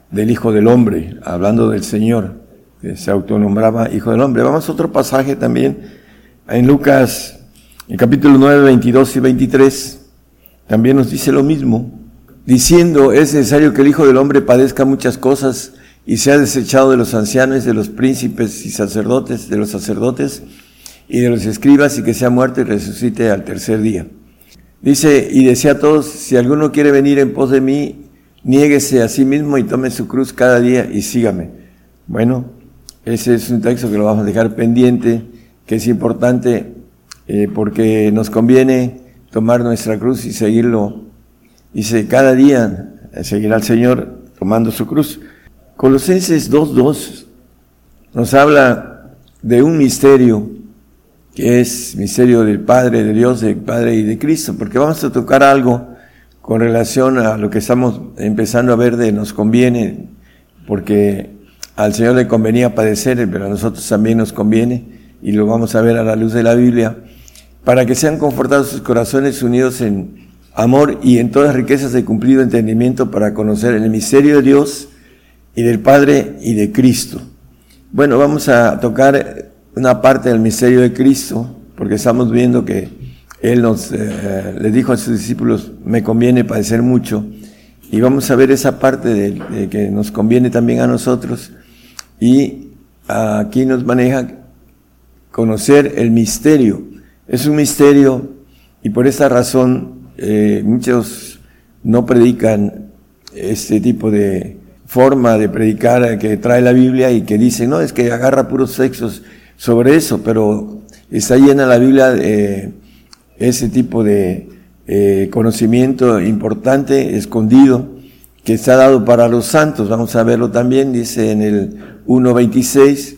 del Hijo del Hombre, hablando del Señor, que se autonombraba Hijo del Hombre. Vamos a otro pasaje también en Lucas, en capítulo 9, 22 y 23, también nos dice lo mismo diciendo, es necesario que el Hijo del Hombre padezca muchas cosas y sea desechado de los ancianos, de los príncipes y sacerdotes, de los sacerdotes y de los escribas y que sea muerto y resucite al tercer día. Dice, y decía a todos, si alguno quiere venir en pos de mí, niéguese a sí mismo y tome su cruz cada día y sígame. Bueno, ese es un texto que lo vamos a dejar pendiente, que es importante eh, porque nos conviene tomar nuestra cruz y seguirlo Dice, cada día seguir al Señor tomando su cruz. Colosenses 2.2 nos habla de un misterio que es misterio del Padre, de Dios, del Padre y de Cristo, porque vamos a tocar algo con relación a lo que estamos empezando a ver de nos conviene, porque al Señor le convenía padecer, pero a nosotros también nos conviene, y lo vamos a ver a la luz de la Biblia, para que sean confortados sus corazones unidos en amor y en todas riquezas de cumplido entendimiento para conocer el misterio de Dios y del Padre y de Cristo. Bueno, vamos a tocar una parte del misterio de Cristo, porque estamos viendo que Él nos eh, le dijo a sus discípulos, me conviene padecer mucho, y vamos a ver esa parte de que nos conviene también a nosotros y aquí nos maneja conocer el misterio. Es un misterio y por esa razón eh, muchos no predican este tipo de forma de predicar que trae la Biblia y que dicen, no, es que agarra puros sexos sobre eso, pero está llena la Biblia de ese tipo de eh, conocimiento importante, escondido, que está dado para los santos. Vamos a verlo también, dice en el 1.26,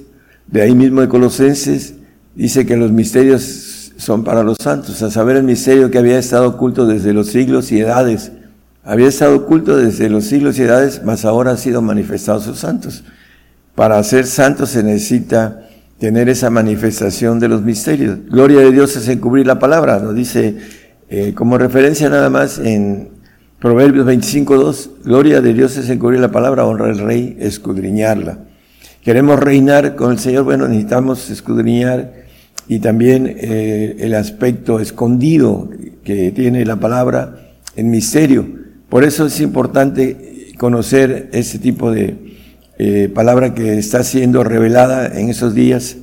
de ahí mismo de Colosenses, dice que los misterios son para los santos, a saber el misterio que había estado oculto desde los siglos y edades. Había estado oculto desde los siglos y edades, mas ahora ha sido manifestado sus santos. Para ser santos se necesita tener esa manifestación de los misterios. Gloria de Dios es encubrir la palabra, nos dice eh, como referencia nada más en Proverbios 25.2, gloria de Dios es encubrir la palabra, honra al rey, escudriñarla. Queremos reinar con el Señor, bueno, necesitamos escudriñar y también eh, el aspecto escondido que tiene la palabra en misterio. Por eso es importante conocer ese tipo de eh, palabra que está siendo revelada en esos días.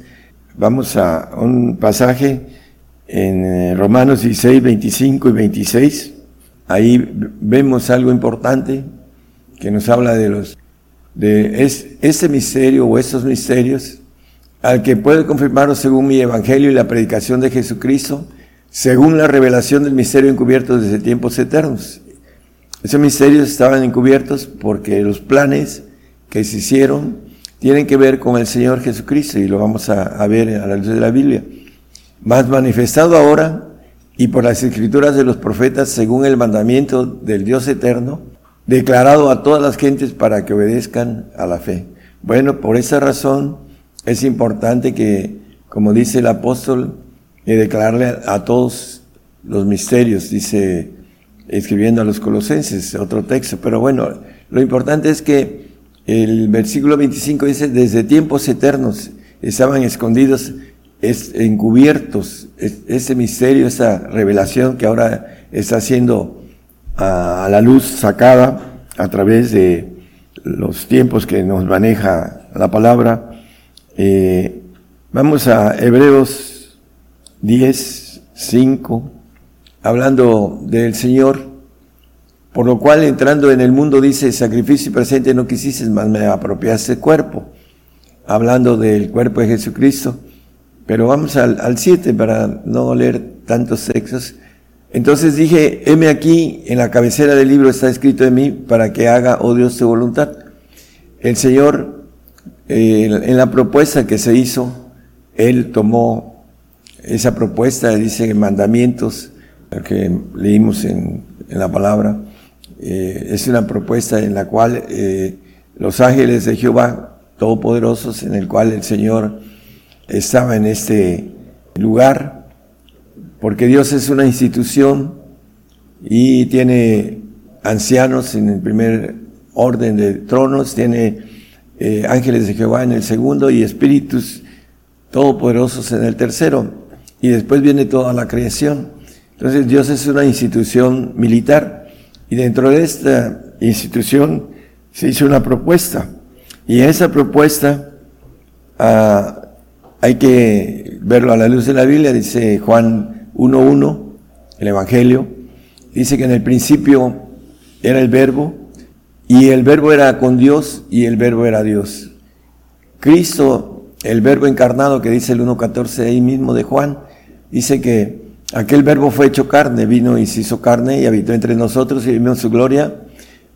Vamos a un pasaje en eh, Romanos 16, 25 y 26 ahí vemos algo importante que nos habla de los de es, ese misterio o esos misterios al que puede confirmarlo según mi evangelio y la predicación de Jesucristo, según la revelación del misterio encubierto desde tiempos eternos. Esos misterios estaban encubiertos porque los planes que se hicieron tienen que ver con el Señor Jesucristo y lo vamos a, a ver a la luz de la Biblia. Más manifestado ahora y por las escrituras de los profetas según el mandamiento del Dios eterno, declarado a todas las gentes para que obedezcan a la fe. Bueno, por esa razón es importante que, como dice el apóstol, eh, declararle a, todos los misterios, dice escribiendo a los colosenses, otro texto. Pero bueno, lo importante es que el versículo 25 dice, desde tiempos eternos estaban escondidos es encubiertos, ese misterio, esa revelación que ahora está siendo a, la luz sacada a través de los tiempos que nos maneja la palabra. Eh, vamos a Hebreos 10, 5, hablando del Señor, por lo cual entrando en el mundo dice, sacrificio presente no quisiste, más me apropiaste cuerpo, hablando del cuerpo de Jesucristo pero vamos al 7 para no leer tantos sexos. Entonces dije, heme aquí, en la cabecera del libro está escrito de mí, para que haga, oh Dios, tu voluntad. El Señor, eh, en la propuesta que se hizo, Él tomó esa propuesta, dice mandamientos, que leímos en, la palabra, eh, es una propuesta en la cual eh, los ángeles de Jehová, todopoderosos, en el cual el Señor estaba en este lugar, porque Dios es una institución y tiene ancianos en el primer orden de tronos, tiene eh, ángeles de Jehová en el segundo y espíritus todopoderosos en el tercero. Y después viene toda la creación. Entonces Dios es una institución militar y dentro de esta institución se hizo una propuesta. Y esa propuesta ah, hay que verlo a la luz de la Biblia, dice Juan 1.1, el Evangelio, dice que en el principio era el verbo, y el verbo era con Dios, y el verbo era Dios. Cristo, el verbo encarnado que dice el 1.14 ahí mismo de Juan, dice que aquel verbo fue hecho carne, vino y se hizo carne y habitó entre nosotros y vimos su gloria,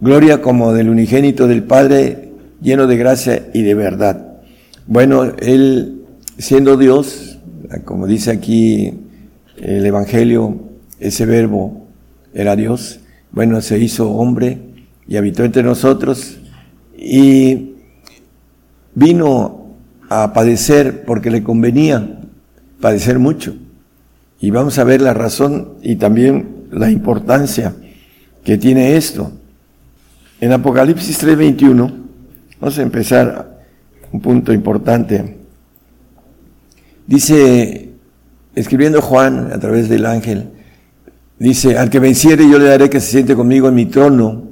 gloria como del unigénito del Padre, lleno de gracia y de verdad. Bueno, Él siendo Dios, como dice aquí el Evangelio, ese verbo era Dios, bueno, se hizo hombre y habitó entre nosotros y vino a padecer porque le convenía padecer mucho. Y vamos a ver la razón y también la importancia que tiene esto. En Apocalipsis 3:21, vamos a empezar un punto importante. Dice, escribiendo Juan a través del ángel, dice, al que venciere yo le daré que se siente conmigo en mi trono,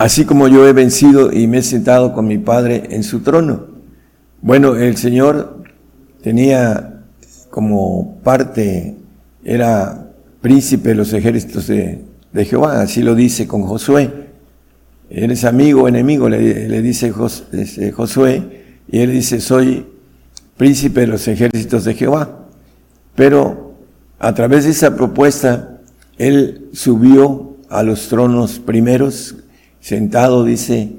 así como yo he vencido y me he sentado con mi Padre en su trono. Bueno, el Señor tenía como parte, era príncipe de los ejércitos de, Jehová, así lo dice con Josué. Eres amigo o enemigo, le, dice este, Josué, y él dice, soy príncipe de los ejércitos de Jehová. Pero a través de esa propuesta, él subió a los tronos primeros, sentado, dice,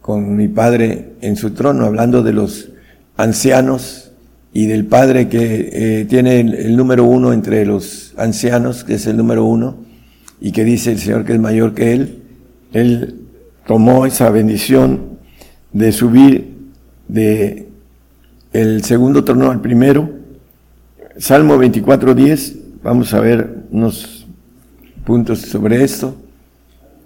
con mi padre en su trono, hablando de los ancianos y del Padre que eh, tiene el, número uno entre los ancianos, que es el número uno, y que dice el Señor que es mayor que Él, Él tomó esa bendición de subir de el segundo trono al primero. Salmo 24.10, vamos a ver unos puntos sobre esto.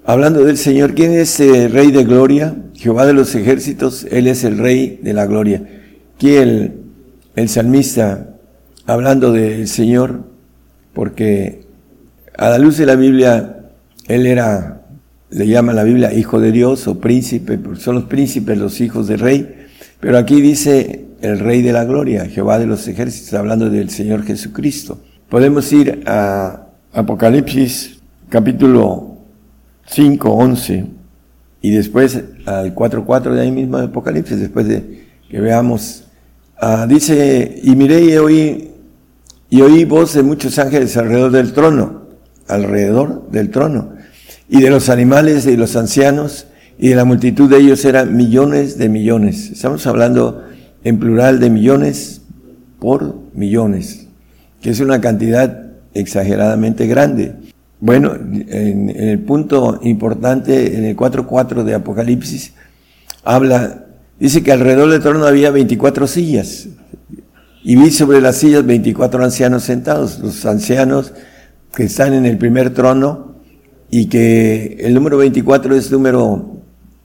Hablando del Señor, ¿quién es el Rey de Gloria? Jehová de los ejércitos, Él es el Rey de la Gloria. ¿Quién el salmista hablando del Señor, porque a la luz de la Biblia, él era, le llama la Biblia hijo de Dios o príncipe, son los príncipes los hijos del rey, pero aquí dice el rey de la gloria, Jehová de los ejércitos, hablando del Señor Jesucristo. Podemos ir a Apocalipsis capítulo 5, 11 y después al 4, 4 de ahí mismo de Apocalipsis, después de que veamos Ah, dice, y miré y oí, y oí voz de muchos ángeles alrededor del trono, alrededor del trono, y de los animales y los ancianos, y de la multitud de ellos eran millones de millones. Estamos hablando en plural de millones por millones, que es una cantidad exageradamente grande. Bueno, en, el punto importante, en el 4.4 de Apocalipsis, habla Dice que alrededor del trono había 24 sillas y vi sobre las sillas 24 ancianos sentados, los ancianos que están en el primer trono y que el número 24 es número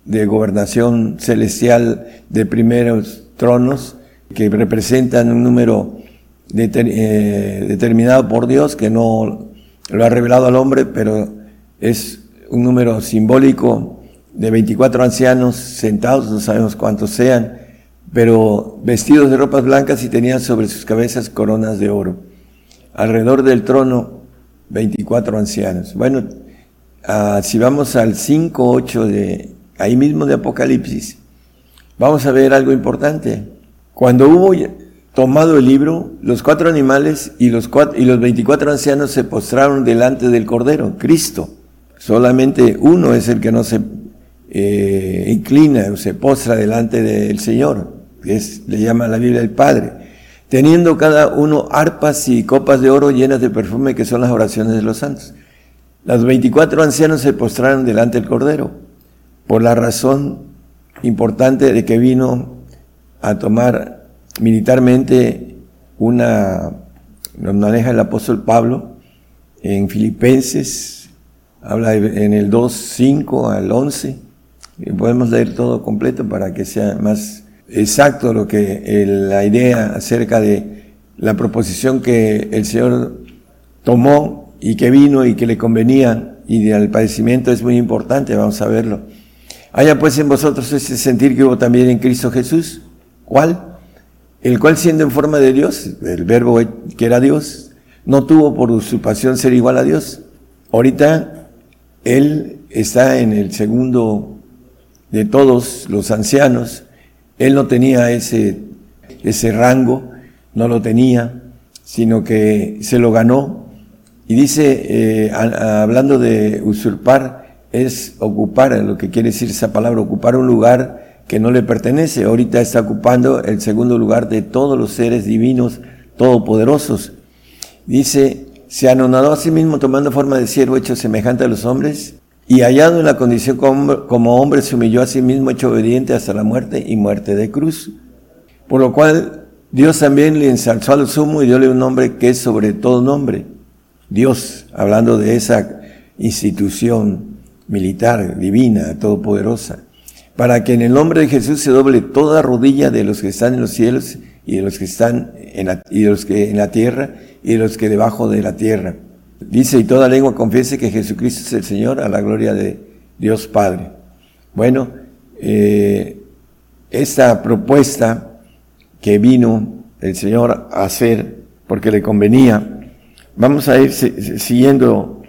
de gobernación celestial de primeros tronos que representan un número eh, determinado por Dios que no lo ha revelado al hombre, pero es un número simbólico de 24 ancianos sentados, no sabemos cuántos sean, pero vestidos de ropas blancas y tenían sobre sus cabezas coronas de oro. Alrededor del trono, 24 ancianos. Bueno, ah, si vamos al 5, 8 de ahí mismo de Apocalipsis, vamos a ver algo importante. Cuando hubo tomado el libro, los cuatro animales y los, cuatro, y los 24 ancianos se postraron delante del Cordero, Cristo. Solamente uno es el que no se eh, inclina o se postra delante del Señor, que es, le llama la Biblia el Padre, teniendo cada uno arpas y copas de oro llenas de perfume que son las oraciones de los santos. Los 24 ancianos se postraron delante del Cordero, por la razón importante de que vino a tomar militarmente una, nos maneja el apóstol Pablo en Filipenses, habla en el 2, 5 al 11, podemos leer todo completo para que sea más exacto lo que la idea acerca de la proposición que el Señor tomó y que vino y que le convenía y del padecimiento es muy importante, vamos a verlo. Haya pues en vosotros ese sentir que hubo también en Cristo Jesús. ¿Cuál? El cual siendo en forma de Dios, el verbo que era Dios, no tuvo por usurpación ser igual a Dios. Ahorita Él está en el segundo de todos los ancianos, él no tenía ese, ese rango, no lo tenía, sino que se lo ganó. Y dice, eh, hablando de usurpar, es ocupar, lo que quiere decir esa palabra, ocupar un lugar que no le pertenece. Ahorita está ocupando el segundo lugar de todos los seres divinos todopoderosos. Dice, se anonadó a sí mismo tomando forma de siervo hecho semejante a los hombres y hallado en la condición como hombre se humilló a sí mismo hecho obediente hasta la muerte y muerte de cruz. Por lo cual Dios también le ensalzó al sumo y diole un nombre que es sobre todo nombre. Dios, hablando de esa institución militar, divina, todopoderosa, para que en el nombre de Jesús se doble toda rodilla de los que están en los cielos y de los que están en la, y de los que en la tierra y de los que debajo de la tierra. Dice, y toda lengua confiese que Jesucristo es el Señor a la gloria de Dios Padre. Bueno, eh, esta propuesta que vino el Señor a hacer porque le convenía, vamos a ir siguiendo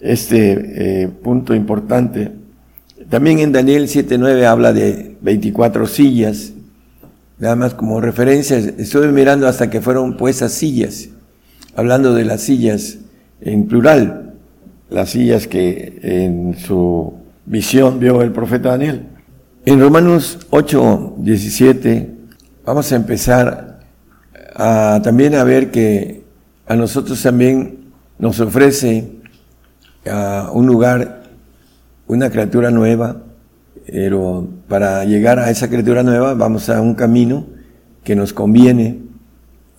este eh, punto importante. También en Daniel 7.9 habla de 24 sillas, nada más como referencia, estuve mirando hasta que fueron puestas sillas, hablando de las sillas en plural, las sillas que en su visión vio el profeta Daniel. En Romanos 8.17 vamos a empezar a, también a ver que a nosotros también nos ofrece a un lugar, una criatura nueva, pero para llegar a esa criatura nueva vamos a un camino que nos conviene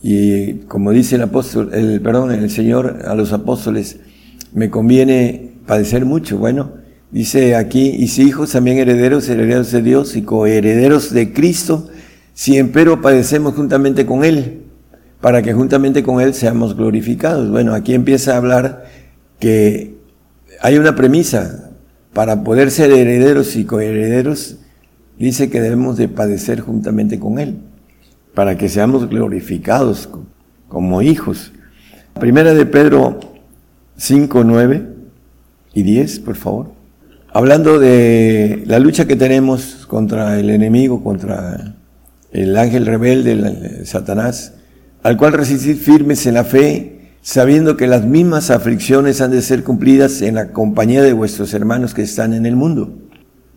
y como dice el apóstol, el perdón, el Señor a los apóstoles, me conviene padecer mucho. Bueno, dice aquí, y si hijos también herederos, herederos de Dios y coherederos de Cristo, si empero padecemos juntamente con Él, para que juntamente con Él seamos glorificados. Bueno, aquí empieza a hablar que hay una premisa para poder ser herederos y coherederos, dice que debemos de padecer juntamente con Él, para que seamos glorificados como hijos. Primera de Pedro 5, 9 y 10, por favor. Hablando de la lucha que tenemos contra el enemigo, contra el ángel rebelde, Satanás, al cual resistir firmes en la fe, sabiendo que las mismas aflicciones han de ser cumplidas en la compañía de vuestros hermanos que están en el mundo.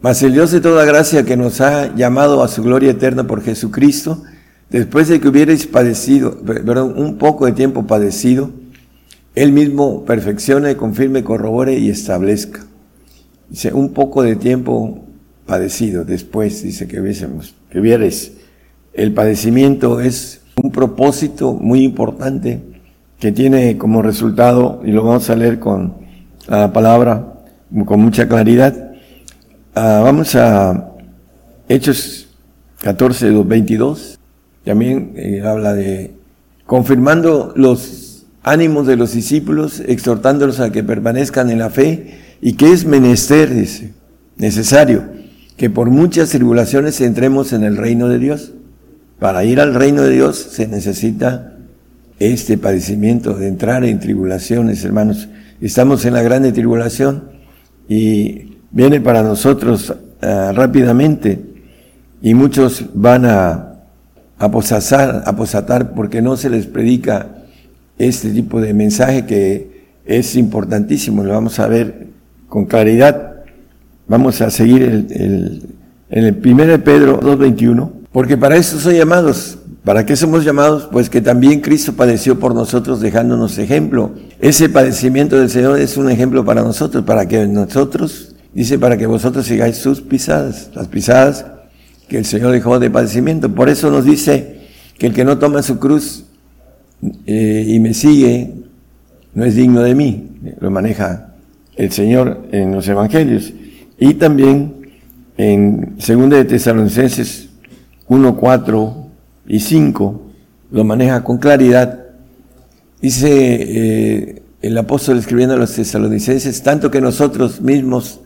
Mas el Dios de toda gracia que nos ha llamado a su gloria eterna por Jesucristo, después de que hubierais padecido, perdón, un poco de tiempo padecido, Él mismo perfeccione, confirme, corrobore y establezca. Dice, un poco de tiempo padecido, después dice que hubiésemos, que hubierais. El padecimiento es un propósito muy importante que tiene como resultado, y lo vamos a leer con la palabra con mucha claridad, ah, vamos a Hechos 14, 22, también eh, habla de confirmando los ánimos de los discípulos, exhortándolos a que permanezcan en la fe y que es menester, dice, necesario, que por muchas tribulaciones entremos en el reino de Dios. Para ir al reino de Dios se necesita este padecimiento de entrar en tribulaciones, hermanos. Estamos en la grande tribulación y viene para nosotros ah, rápidamente y muchos van a aposatar, aposatar porque no se les predica este tipo de mensaje que es importantísimo, lo vamos a ver con claridad. Vamos a seguir el, en el 1 Pedro 2.21, porque para eso son llamados, ¿Para qué somos llamados? Pues que también Cristo padeció por nosotros dejándonos ejemplo. Ese padecimiento del Señor es un ejemplo para nosotros, para que nosotros, dice, para que vosotros sigáis sus pisadas, las pisadas que el Señor dejó de padecimiento. Por eso nos dice que el que no toma su cruz eh, y me sigue no es digno de mí. Lo maneja el Señor en los Evangelios. Y también en 2 de Tesalonicenses 1, 4, y 5 lo maneja con claridad. Dice eh, el apóstol escribiendo a los tesalonicenses, tanto que nosotros mismos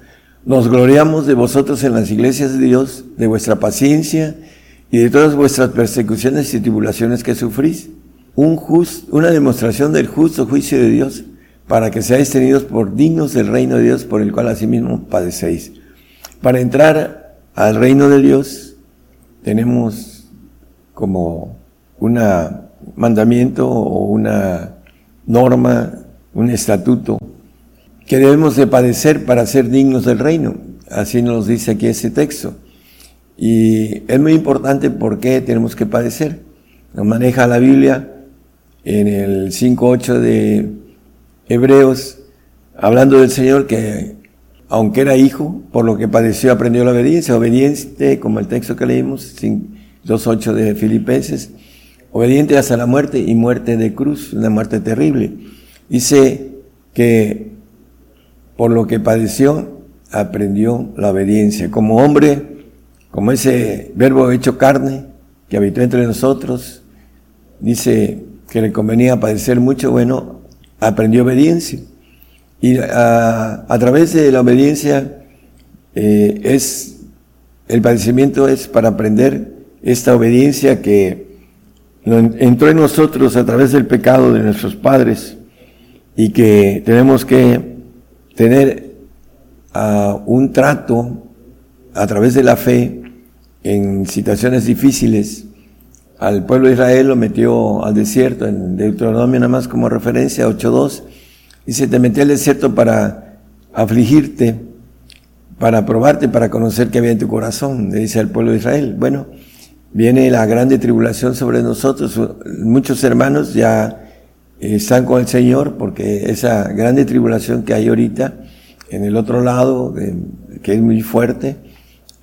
nos gloriamos de vosotros en las iglesias de Dios, de vuestra paciencia y de todas vuestras persecuciones y tribulaciones que sufrís. Una demostración del justo juicio de Dios para que seáis tenidos por dignos del reino de Dios por el cual asimismo padecéis. Para entrar al reino de Dios tenemos como un mandamiento o una norma, un estatuto, que debemos de padecer para ser dignos del reino. Así nos dice aquí ese texto. Y es muy importante por qué tenemos que padecer. Nos maneja la Biblia en el 5.8 de Hebreos, hablando del Señor que aunque era hijo, por lo que padeció aprendió la obediencia, obediente, como el texto que leímos, 2.8 de Filipenses, obediente hasta la muerte y muerte de cruz, una muerte terrible. Dice que por lo que padeció, aprendió la obediencia. Como hombre, como ese verbo hecho carne que habitó entre nosotros, dice que le convenía padecer mucho, bueno, aprendió obediencia. Y a, través de la obediencia eh, es, el padecimiento es para aprender esta obediencia que entró en nosotros a través del pecado de nuestros padres y que tenemos que tener uh, un trato a través de la fe en situaciones difíciles. Al pueblo de Israel lo metió al desierto, en Deuteronomio nada más como referencia, 8.2, dice, te metí al desierto para afligirte, para probarte, para conocer qué había en tu corazón, le dice al pueblo de Israel. Bueno, viene la grande tribulación sobre nosotros, muchos hermanos ya están con el Señor porque esa grande tribulación que hay ahorita en el otro lado, que es muy fuerte,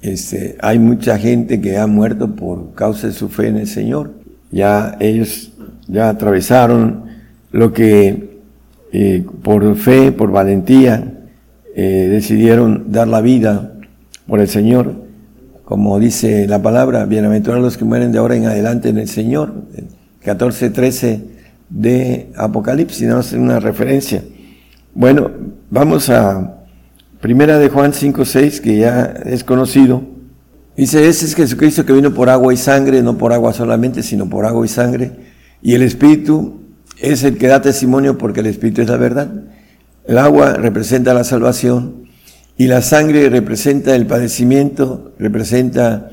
este, hay mucha gente que ha muerto por causa de su fe en el Señor. Ya ellos ya atravesaron lo que eh, por fe, por valentía, eh, decidieron dar la vida por el Señor. Como dice la palabra, bienaventurados los que mueren de ahora en adelante en el Señor. 14, 13 de Apocalipsis, no es una referencia. Bueno, vamos a Primera de Juan 5, 6, que ya es conocido. Dice, ese es Jesucristo que vino por agua y sangre, no por agua solamente, sino por agua y sangre. Y el Espíritu es el que da testimonio porque el Espíritu es la verdad. El agua representa la salvación y la sangre representa el padecimiento, representa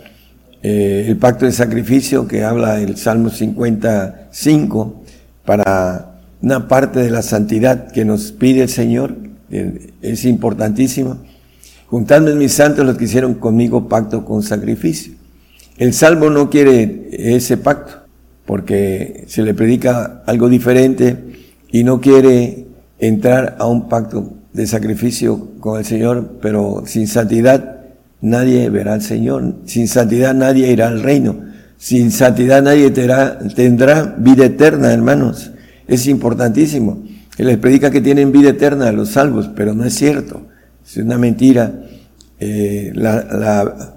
eh, el pacto de sacrificio que habla el Salmo 55 para una parte de la santidad que nos pide el Señor, es importantísimo. Juntando en mis santos los que hicieron conmigo pacto con sacrificio. El salvo no quiere ese pacto, porque se le predica algo diferente y no quiere entrar a un pacto de sacrificio con el Señor, pero sin santidad nadie verá al Señor, sin santidad nadie irá al reino. Sin santidad nadie tendrá, vida eterna, hermanos. Es importantísimo. Que les predica que tienen vida eterna a los salvos, pero no es cierto. Es una mentira. Eh, la,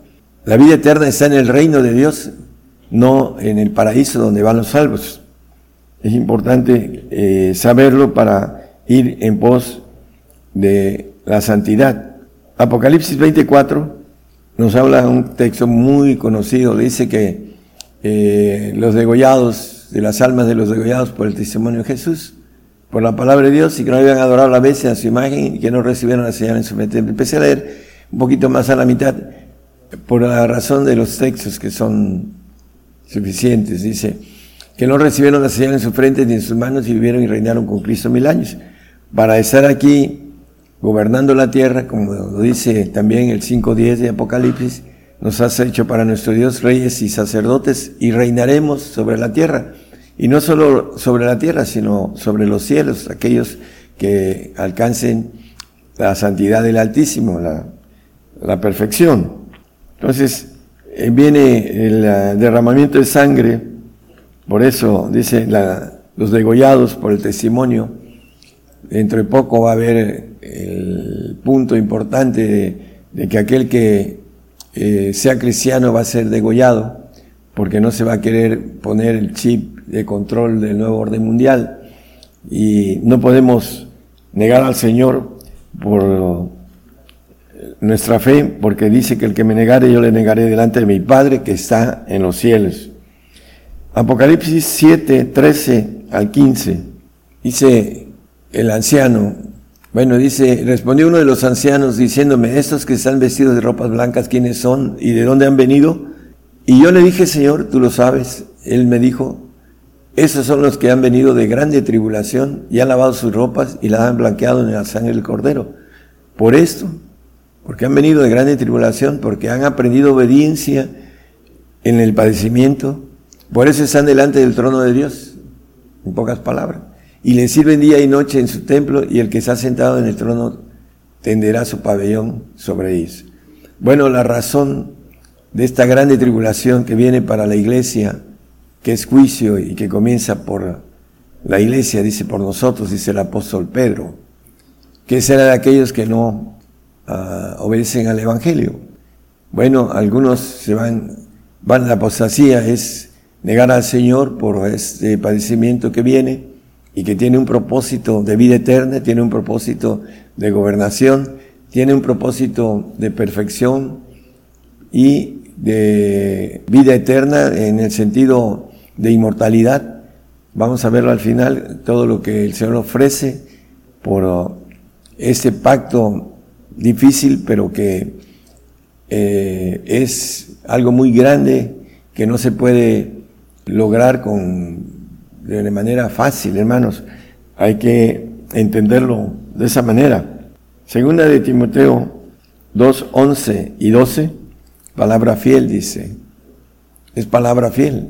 vida eterna está en el reino de Dios, no en el paraíso donde van los salvos. Es importante eh, saberlo para ir en pos de la santidad. Apocalipsis 24 nos habla un texto muy conocido. Dice que eh, los degollados, de las almas de los degollados por el testimonio de Jesús, por la palabra de Dios, y que no habían adorado la bestia a su imagen y que no recibieron la señal en su mente. Empecé a leer un poquito más a la mitad por la razón de los textos que son suficientes. Dice que no recibieron la señal en su frente ni en sus manos y vivieron y reinaron con Cristo mil años. Para estar aquí gobernando la tierra, como lo dice también el 5.10 de Apocalipsis, nos has hecho para nuestro Dios reyes y sacerdotes y reinaremos sobre la tierra. Y no solo sobre la tierra, sino sobre los cielos, aquellos que alcancen la santidad del Altísimo, la, perfección. Entonces, eh, viene el eh, derramamiento de sangre, por eso dice los degollados por el testimonio. Dentro de poco va a haber el punto importante de que aquel que eh, sea cristiano va a ser degollado, porque no se va a querer poner el chip de control del nuevo orden mundial. Y no podemos negar al Señor por nuestra fe, porque dice que el que me negare yo le negaré delante de mi Padre que está en los cielos. Apocalipsis 7, 13 al 15, dice el anciano, bueno, dice, respondió uno de los ancianos diciéndome, estos que están vestidos de ropas blancas, ¿quiénes son y de dónde han venido? Y yo le dije, Señor, tú lo sabes. Él me dijo, Esos son los que han venido de grande tribulación y han lavado sus ropas y las han blanqueado en la sangre del cordero. Por esto, porque han venido de grande tribulación, porque han aprendido obediencia en el padecimiento, por eso están delante del trono de Dios, en pocas palabras. Y le sirven día y noche en su templo y el que está sentado en el trono tenderá su pabellón sobre ellos. Bueno, la razón de esta grande tribulación que viene para la iglesia, que es juicio y que comienza por la iglesia, dice por nosotros, dice el apóstol Pedro, que será de aquellos que no uh, obedecen al Evangelio. Bueno, algunos se van, van a la apostasía, es negar al Señor por este padecimiento que viene y que tiene un propósito de vida eterna, tiene un propósito de gobernación, tiene un propósito de perfección y de vida eterna en el sentido de inmortalidad. Vamos a verlo al final, todo lo que el Señor ofrece por este pacto difícil, pero que eh, es algo muy grande que no se puede lograr con, de manera fácil, hermanos. Hay que entenderlo de esa manera. Segunda de Timoteo 2, 11 y 12, palabra fiel dice, es palabra fiel,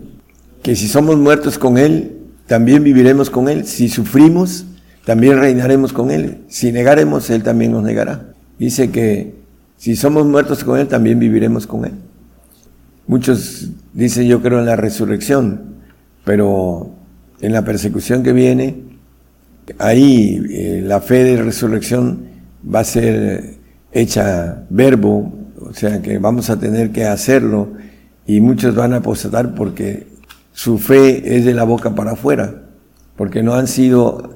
que si somos muertos con Él, también viviremos con Él. Si sufrimos, también reinaremos con Él. Si negaremos, Él también nos negará. Dice que si somos muertos con Él, también viviremos con Él. Muchos dicen yo creo en la resurrección, pero en la persecución que viene, ahí eh, la fe de resurrección va a ser hecha verbo, o sea que vamos a tener que hacerlo y muchos van a apostatar porque su fe es de la boca para afuera, porque no han sido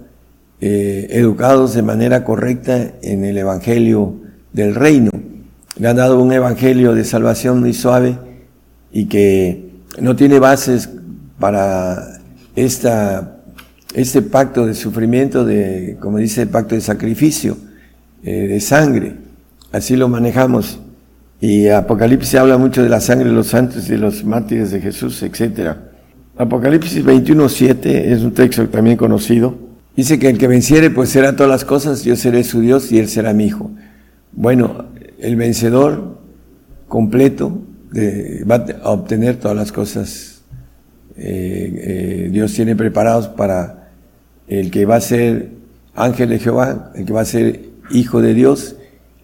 eh, educados de manera correcta en el Evangelio del Reino. Le han dado un Evangelio de salvación muy suave y que no tiene bases para esta, este pacto de sufrimiento, de, como dice el pacto de sacrificio, eh, de sangre. Así lo manejamos. Y Apocalipsis habla mucho de la sangre de los santos y de los mártires de Jesús, etc. Apocalipsis 21.7 es un texto también conocido. Dice que el que venciere pues será todas las cosas, yo seré su Dios y él será mi hijo. Bueno, el vencedor completo va a obtener todas las cosas. Eh, eh, Dios tiene preparados para el que va a ser ángel de Jehová, el que va a ser hijo de Dios,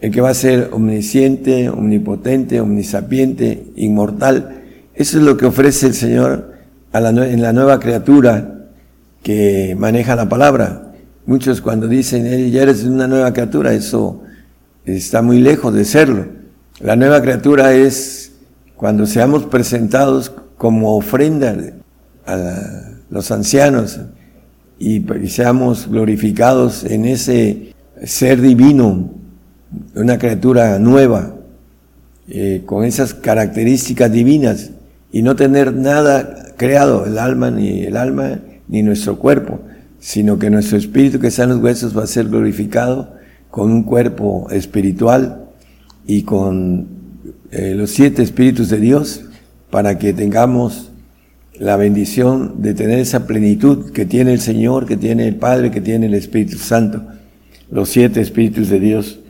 el que va a ser omnisciente, omnipotente, omnisapiente, inmortal. Eso es lo que ofrece el Señor en la nueva criatura que maneja la palabra. Muchos cuando dicen, ya eres una nueva criatura, eso está muy lejos de serlo. La nueva criatura es cuando seamos presentados como ofrenda a los ancianos y, seamos glorificados en ese ser divino, una criatura nueva, eh, con esas características divinas y no tener nada creado, el alma ni el alma ni nuestro cuerpo, sino que nuestro espíritu que está en los huesos va a ser glorificado con un cuerpo espiritual y con eh, los siete espíritus de Dios para que tengamos la bendición de tener esa plenitud que tiene el Señor, que tiene el Padre, que tiene el Espíritu Santo, los siete espíritus de Dios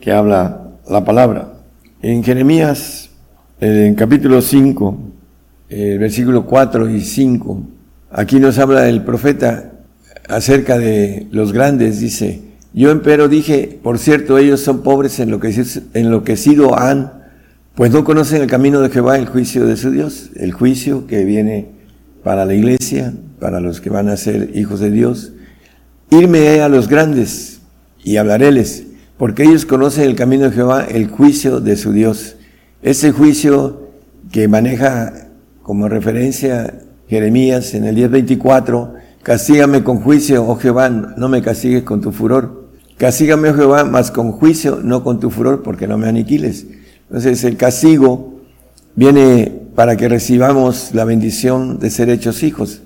que habla la palabra. En Jeremías, eh, en capítulo 5, el versículo 4 y 5, aquí nos habla el profeta acerca de los grandes, dice, yo empero dije, por cierto, ellos son pobres, enloquecido han pues no conocen el camino de Jehová, el juicio de su Dios, el juicio que viene para la iglesia, para los que van a ser hijos de Dios. Irme a los grandes y hablaréles, porque ellos conocen el camino de Jehová, el juicio de su Dios. Ese juicio que maneja como referencia Jeremías en el 10:24, castígame con juicio, oh Jehová, no me castigues con tu furor. Castígame, oh Jehová, mas con juicio, no con tu furor, porque no me aniquiles. Entonces el castigo viene para que recibamos la bendición de ser hechos hijos.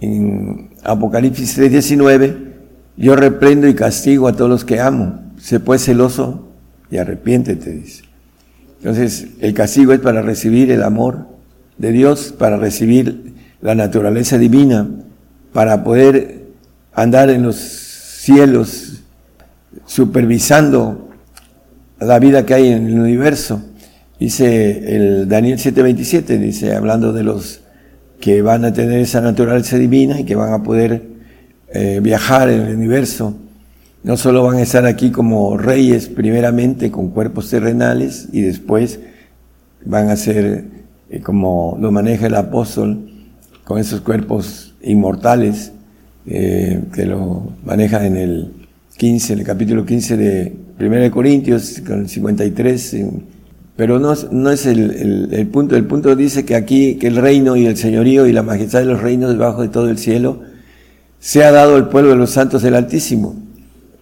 En Apocalipsis 3:19, yo reprendo y castigo a todos los que amo. Sé pues celoso y arrepiéntete, dice. Entonces el castigo es para recibir el amor de Dios, para recibir la naturaleza divina, para poder andar en los cielos supervisando la vida que hay en el universo. Dice el Daniel 7:27, dice, hablando de los que van a tener esa naturaleza divina y que van a poder eh, viajar en el universo. No solo van a estar aquí como reyes primeramente con cuerpos terrenales y después van a ser eh, como lo maneja el apóstol con esos cuerpos inmortales eh, que lo maneja en el 15, en el capítulo 15 de 1 Corintios, con el 53. Pero no, no es el, el, punto. El punto dice que aquí, que el reino y el señorío y la majestad de los reinos debajo de todo el cielo, se ha dado al pueblo de los santos del Altísimo,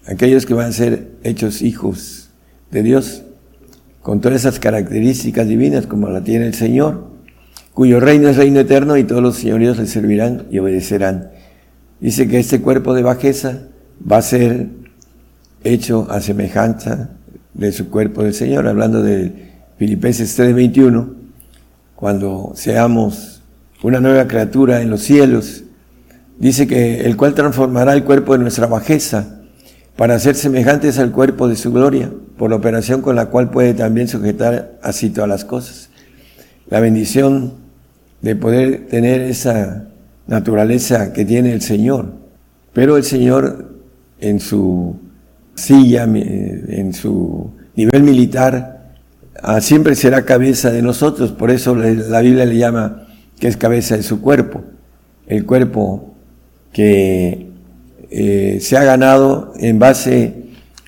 aquellos que van a ser hechos hijos de Dios, con todas esas características divinas como la tiene el Señor, cuyo reino es reino eterno y todos los señoríos le servirán y obedecerán. Dice que este cuerpo de bajeza va a ser hecho a semejanza de su cuerpo del Señor, hablando de Filipenses 3:21, cuando seamos una nueva criatura en los cielos, dice que el cual transformará el cuerpo de nuestra bajeza para ser semejantes al cuerpo de su gloria, por la operación con la cual puede también sujetar así todas las cosas. La bendición de poder tener esa naturaleza que tiene el Señor, pero el Señor en su silla, en su nivel militar, siempre será cabeza de nosotros, por eso la Biblia le llama que es cabeza de su cuerpo, el cuerpo que eh, se ha ganado en base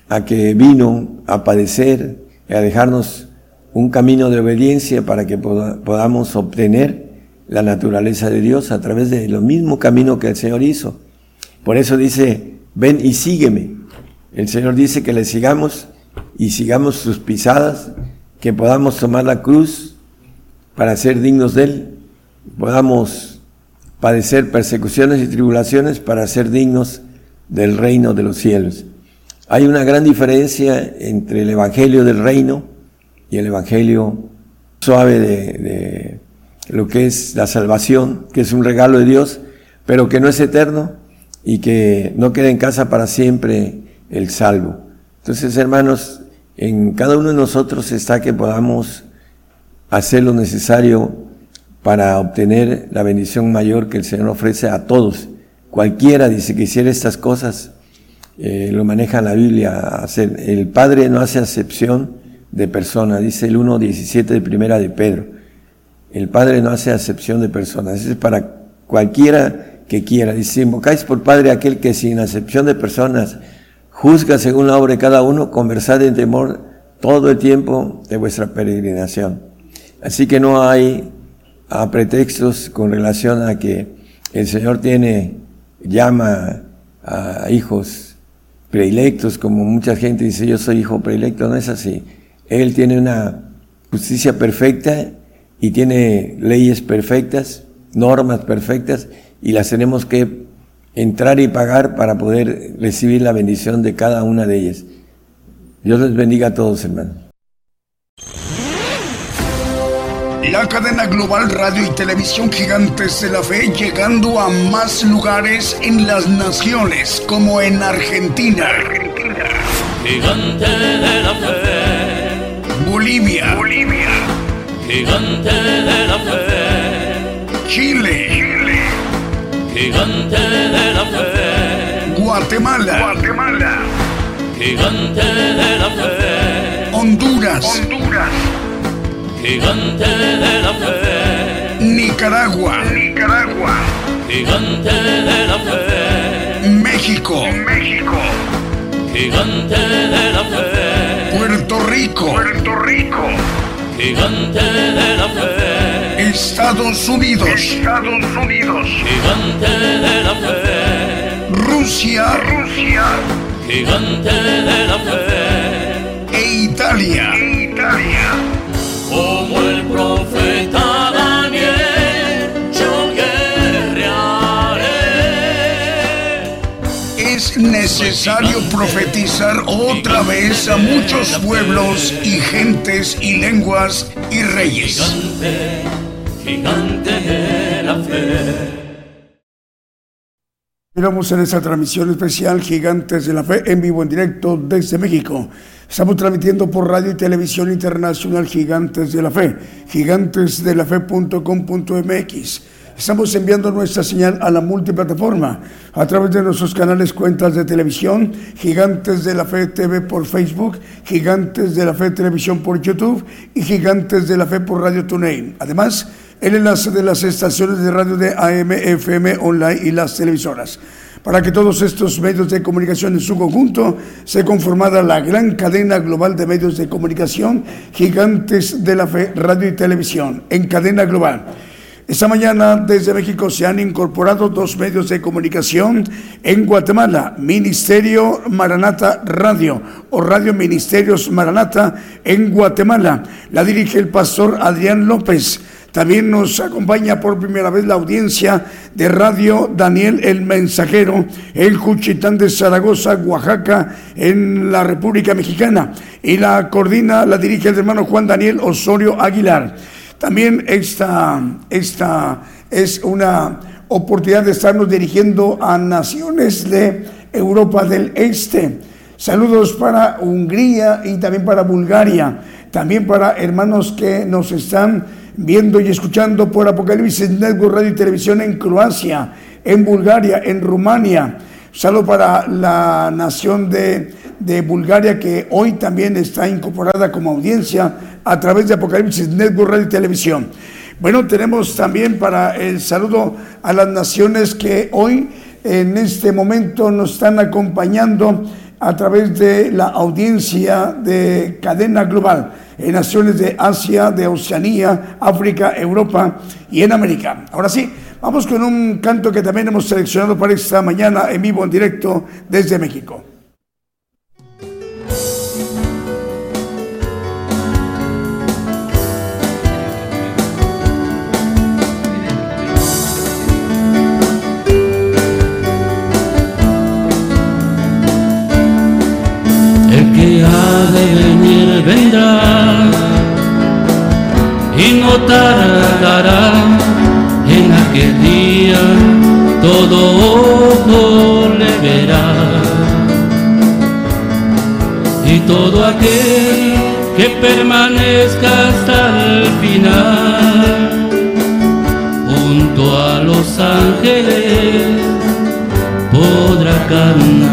a que vino a padecer a dejarnos un camino de obediencia para que podamos obtener la naturaleza de Dios a través de lo mismo camino que el Señor hizo. Por eso dice, ven y sígueme. El Señor dice que le sigamos y sigamos sus pisadas, que podamos tomar la cruz para ser dignos de Él, podamos padecer persecuciones y tribulaciones para ser dignos del reino de los cielos. Hay una gran diferencia entre el Evangelio del reino y el Evangelio suave de, lo que es la salvación, que es un regalo de Dios, pero que no es eterno y que no queda en casa para siempre el salvo. Entonces, hermanos, en cada uno de nosotros está que podamos hacer lo necesario para obtener la bendición mayor que el Señor ofrece a todos. Cualquiera dice que hiciera estas cosas, eh, lo maneja la Biblia. Hacer. El Padre no hace acepción de persona, dice el 1.17 de primera de Pedro. El Padre no hace acepción de personas, es para cualquiera que quiera. Dice, invocáis por Padre aquel que sin acepción de personas Juzga según la obra de cada uno, conversad en temor todo el tiempo de vuestra peregrinación. Así que no hay pretextos con relación a que el Señor tiene, llama a hijos predilectos, como mucha gente dice, yo soy hijo predilecto, no es así. Él tiene una justicia perfecta y tiene leyes perfectas, normas perfectas, y las tenemos que entrar y pagar para poder recibir la bendición de cada una de ellas. Dios les bendiga a todos, hermanos. La cadena global radio y televisión gigantes de la fe llegando a más lugares en las naciones como en Argentina. Gigante de la fe. Bolivia. Bolivia. Gigante de la fe. Chile gigante de la fe. Guatemala, Guatemala, gigante de la fe. Honduras, Honduras, gigante de la fe. Nicaragua, Nicaragua, gigante de la fe. México, México, gigante de la fe. Puerto Rico, Puerto Rico, gigante de la fe. Estados Unidos, Estados Unidos, gigante de la fe. Rusia, Rusia, gigante de la fe. E Italia, Italia, como el profeta Daniel, yo guerrearé. Es necesario profetizar otra vez a muchos pueblos y gentes y lenguas y reyes. Gigante, de la fe. Estamos en esta transmisión especial Gigantes de la Fe en vivo en directo desde México. Estamos transmitiendo por radio y televisión internacional Gigantes de la Fe, gigantesdelafe.com.mx. Estamos enviando nuestra señal a la multiplataforma a través de nuestros canales cuentas de televisión, Gigantes de la Fe TV por Facebook, Gigantes de la Fe Televisión por YouTube y Gigantes de la Fe por Radio TuneIn. Además, el enlace de las estaciones de radio de AM, FM, online y las televisoras. Para que todos estos medios de comunicación en su conjunto se conformara la gran cadena global de medios de comunicación, gigantes de la fe, radio y televisión, en cadena global. Esta mañana desde México se han incorporado dos medios de comunicación en Guatemala, Ministerio Maranata Radio o Radio Ministerios Maranata en Guatemala. La dirige el pastor Adrián López. También nos acompaña por primera vez la audiencia de Radio Daniel el Mensajero, el Juchitán de Zaragoza, Oaxaca, en la República Mexicana. Y la coordina, la dirige el hermano Juan Daniel Osorio Aguilar. También esta, esta es una oportunidad de estarnos dirigiendo a naciones de Europa del Este. Saludos para Hungría y también para Bulgaria, también para hermanos que nos están viendo y escuchando por Apocalipsis Network Radio y Televisión en Croacia, en Bulgaria, en Rumania. Saludo para la nación de, de, Bulgaria que hoy también está incorporada como audiencia a través de Apocalipsis Network Radio y Televisión. Bueno, tenemos también para el saludo a las naciones que hoy en este momento nos están acompañando a través de la audiencia de cadena global en naciones de Asia, de Oceanía, África, Europa y en América. Ahora sí, vamos con un canto que también hemos seleccionado para esta mañana en vivo, en directo desde México. Tardará en aquel día todo ojo le verá. Y todo aquel que permanezca hasta el final junto a los ángeles podrá cantar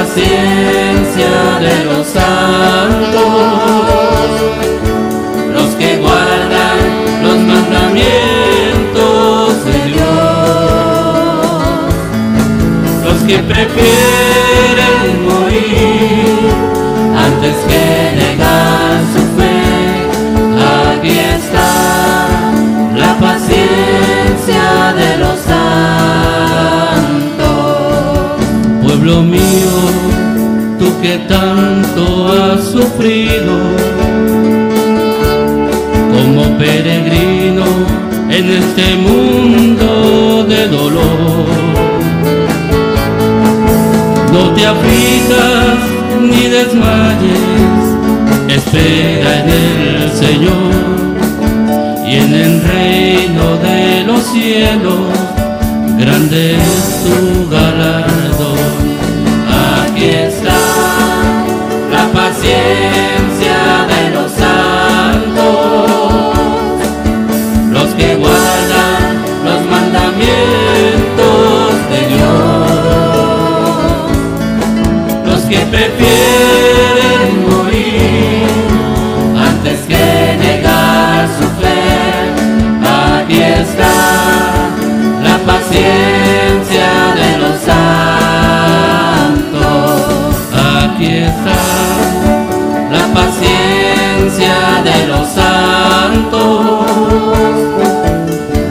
paciencia de los santos, los que guardan los mandamientos de Dios, los que prefieren que tanto has sufrido como peregrino en este mundo de dolor. No te aflijas ni desmayes, espera en el Señor y en el reino de los cielos grande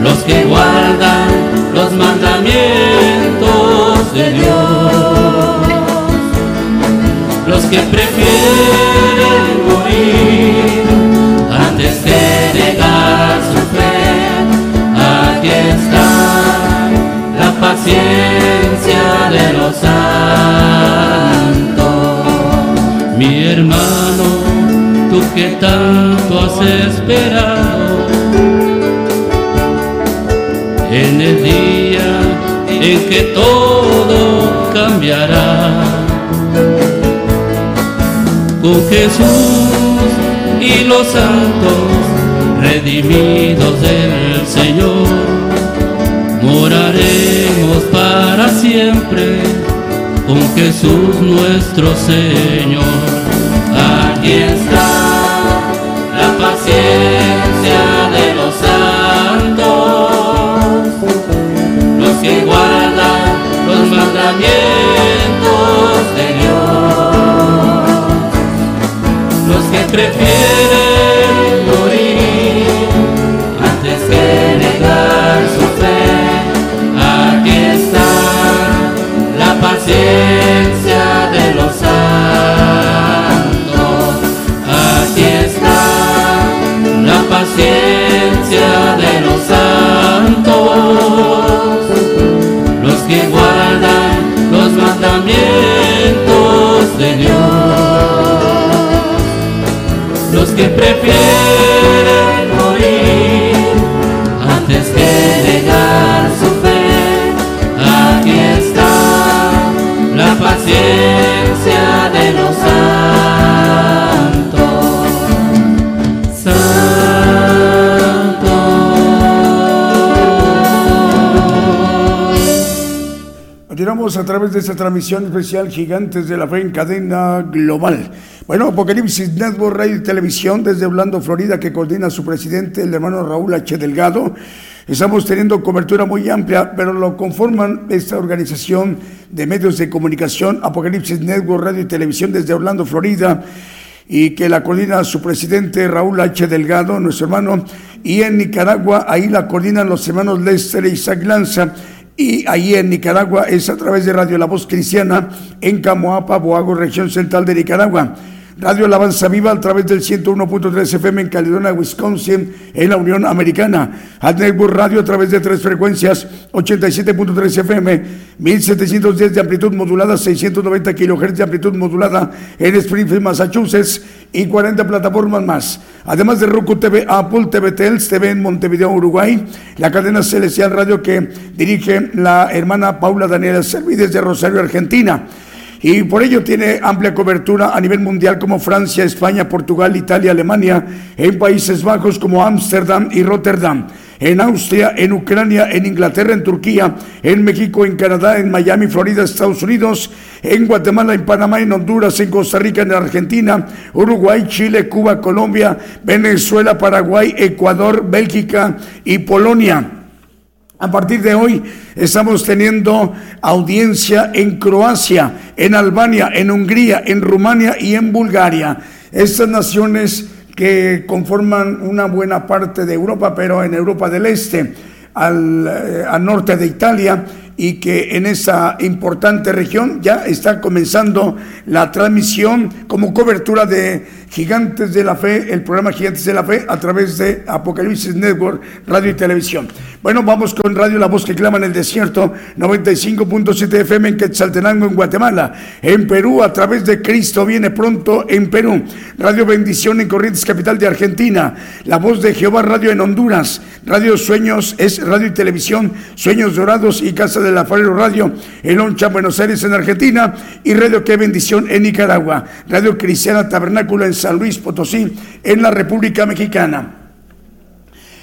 de los santos, los mandamientos de Dios. Los que prefieren morir antes que negar su fe, aquí está la paciencia de los santos. Mi hermano, tú que tanto has esperado en el día en que todo cambiará. Con Jesús y los santos redimidos del Señor, moraremos para siempre con Jesús nuestro Señor. Aquí está los que que prefieren morir antes que negar su fe. Aquí está la paciencia de los santos. Santos. Continuamos a través de esta transmisión especial Gigantes de la Fe en cadena global. Bueno, Apocalipsis Network Radio y Televisión desde Orlando, Florida, que coordina su presidente, el hermano Raúl H. Delgado. Estamos teniendo cobertura muy amplia, pero lo conforman esta organización de medios de comunicación, Apocalipsis Network Radio y Televisión desde Orlando, Florida, y que la coordina su presidente Raúl H. Delgado, nuestro hermano, y en Nicaragua, ahí la coordinan los hermanos Lester e Isaac Lanza, y ahí en Nicaragua es a través de Radio La Voz Cristiana en Camoapa, Boago, región central de Nicaragua. Radio Alabanza Viva a través del 101.3 FM en Caledonia, Wisconsin, en la Unión Americana. Ad Network Radio a través de tres frecuencias, 87.3 FM, 1710 de amplitud modulada, 690 kHz de amplitud modulada en Springfield, Massachusetts y 40 plataformas más. Además de Roku TV, Apple TV, Tels TV en Montevideo, Uruguay, la cadena Celestial Radio que dirige la hermana Paula Daniela Servi desde Rosario, Argentina y por ello tiene amplia cobertura a nivel mundial como Francia, España, Portugal, Italia, Alemania, en Países Bajos como Ámsterdam y Rotterdam, en Austria, en Ucrania, en Inglaterra, en Turquía, en México, en Canadá, en Miami, Florida, Estados Unidos, en Guatemala, en Panamá, en Honduras, en Costa Rica, en Argentina, Uruguay, Chile, Cuba, Colombia, Venezuela, Paraguay, Ecuador, Bélgica y Polonia. A partir de hoy estamos teniendo audiencia en Croacia, en Albania, en Hungría, en Rumania y en Bulgaria. Estas naciones que conforman una buena parte de Europa, pero en Europa del Este, al, eh, al norte de Italia, y que en esa importante región ya está comenzando la transmisión como cobertura de Gigantes de la Fe, el programa Gigantes de la Fe a través de Apocalipsis Network, radio y televisión. Bueno, vamos con Radio La Voz que clama en el desierto, 95.7 FM en Quetzaltenango, en Guatemala, en Perú a través de Cristo viene pronto en Perú, Radio Bendición en Corrientes, capital de Argentina, La Voz de Jehová Radio en Honduras, Radio Sueños es radio y televisión, Sueños Dorados y Casa de la Farero Radio en Loncha, Buenos Aires, en Argentina, y Radio Qué Bendición en Nicaragua, Radio Cristiana Tabernáculo en San Luis Potosí, en la República Mexicana.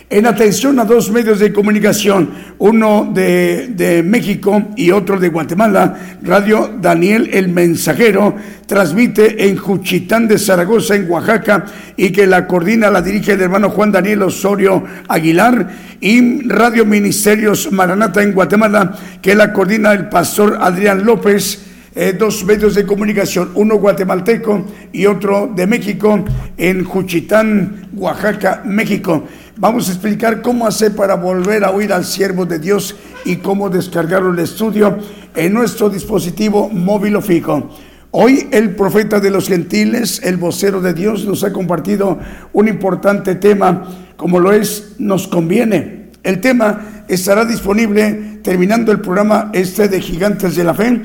En atención a dos medios de comunicación, uno de, México y otro de Guatemala, Radio Daniel el Mensajero transmite en Juchitán de Zaragoza, en Oaxaca, y que la coordina, la dirige el hermano Juan Daniel Osorio Aguilar, y Radio Ministerios Maranata en Guatemala, que la coordina el pastor Adrián López. Eh, dos medios de comunicación, uno guatemalteco y otro de México, en Juchitán, Oaxaca, México. Vamos a explicar cómo hacer para volver a oír al siervo de Dios y cómo descargarlo el estudio en nuestro dispositivo móvil o fijo. Hoy el profeta de los gentiles, el vocero de Dios, nos ha compartido un importante tema, como lo es Nos conviene. El tema estará disponible terminando el programa este de Gigantes de la Fe.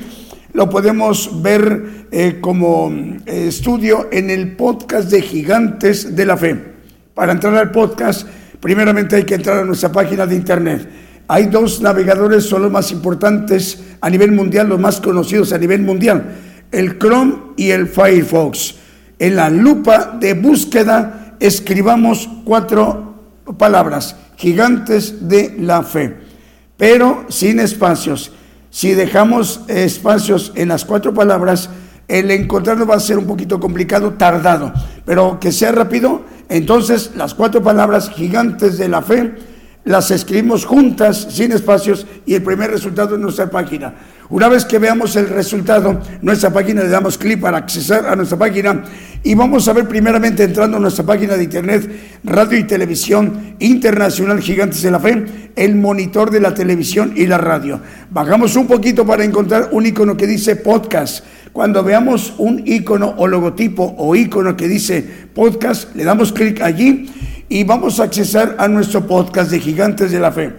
Lo podemos ver eh, como eh, estudio en el podcast de Gigantes de la Fe. Para entrar al podcast, primeramente hay que entrar a nuestra página de internet. Hay dos navegadores, son los más importantes a nivel mundial, los más conocidos a nivel mundial el Chrome y el Firefox. En la lupa de búsqueda escribamos cuatro palabras, gigantes de la fe, pero sin espacios. Si dejamos espacios en las cuatro palabras, el encontrarlo va a ser un poquito complicado, tardado, pero que sea rápido. Entonces, las cuatro palabras gigantes de la fe las escribimos juntas, sin espacios, y el primer resultado es nuestra página. Una vez que veamos el resultado, nuestra página le damos clic para accesar a nuestra página y vamos a ver primeramente entrando a nuestra página de internet, radio y televisión internacional Gigantes de la Fe, el monitor de la televisión y la radio. Bajamos un poquito para encontrar un icono que dice podcast. Cuando veamos un icono o logotipo o icono que dice podcast, le damos clic allí y vamos a accesar a nuestro podcast de Gigantes de la Fe.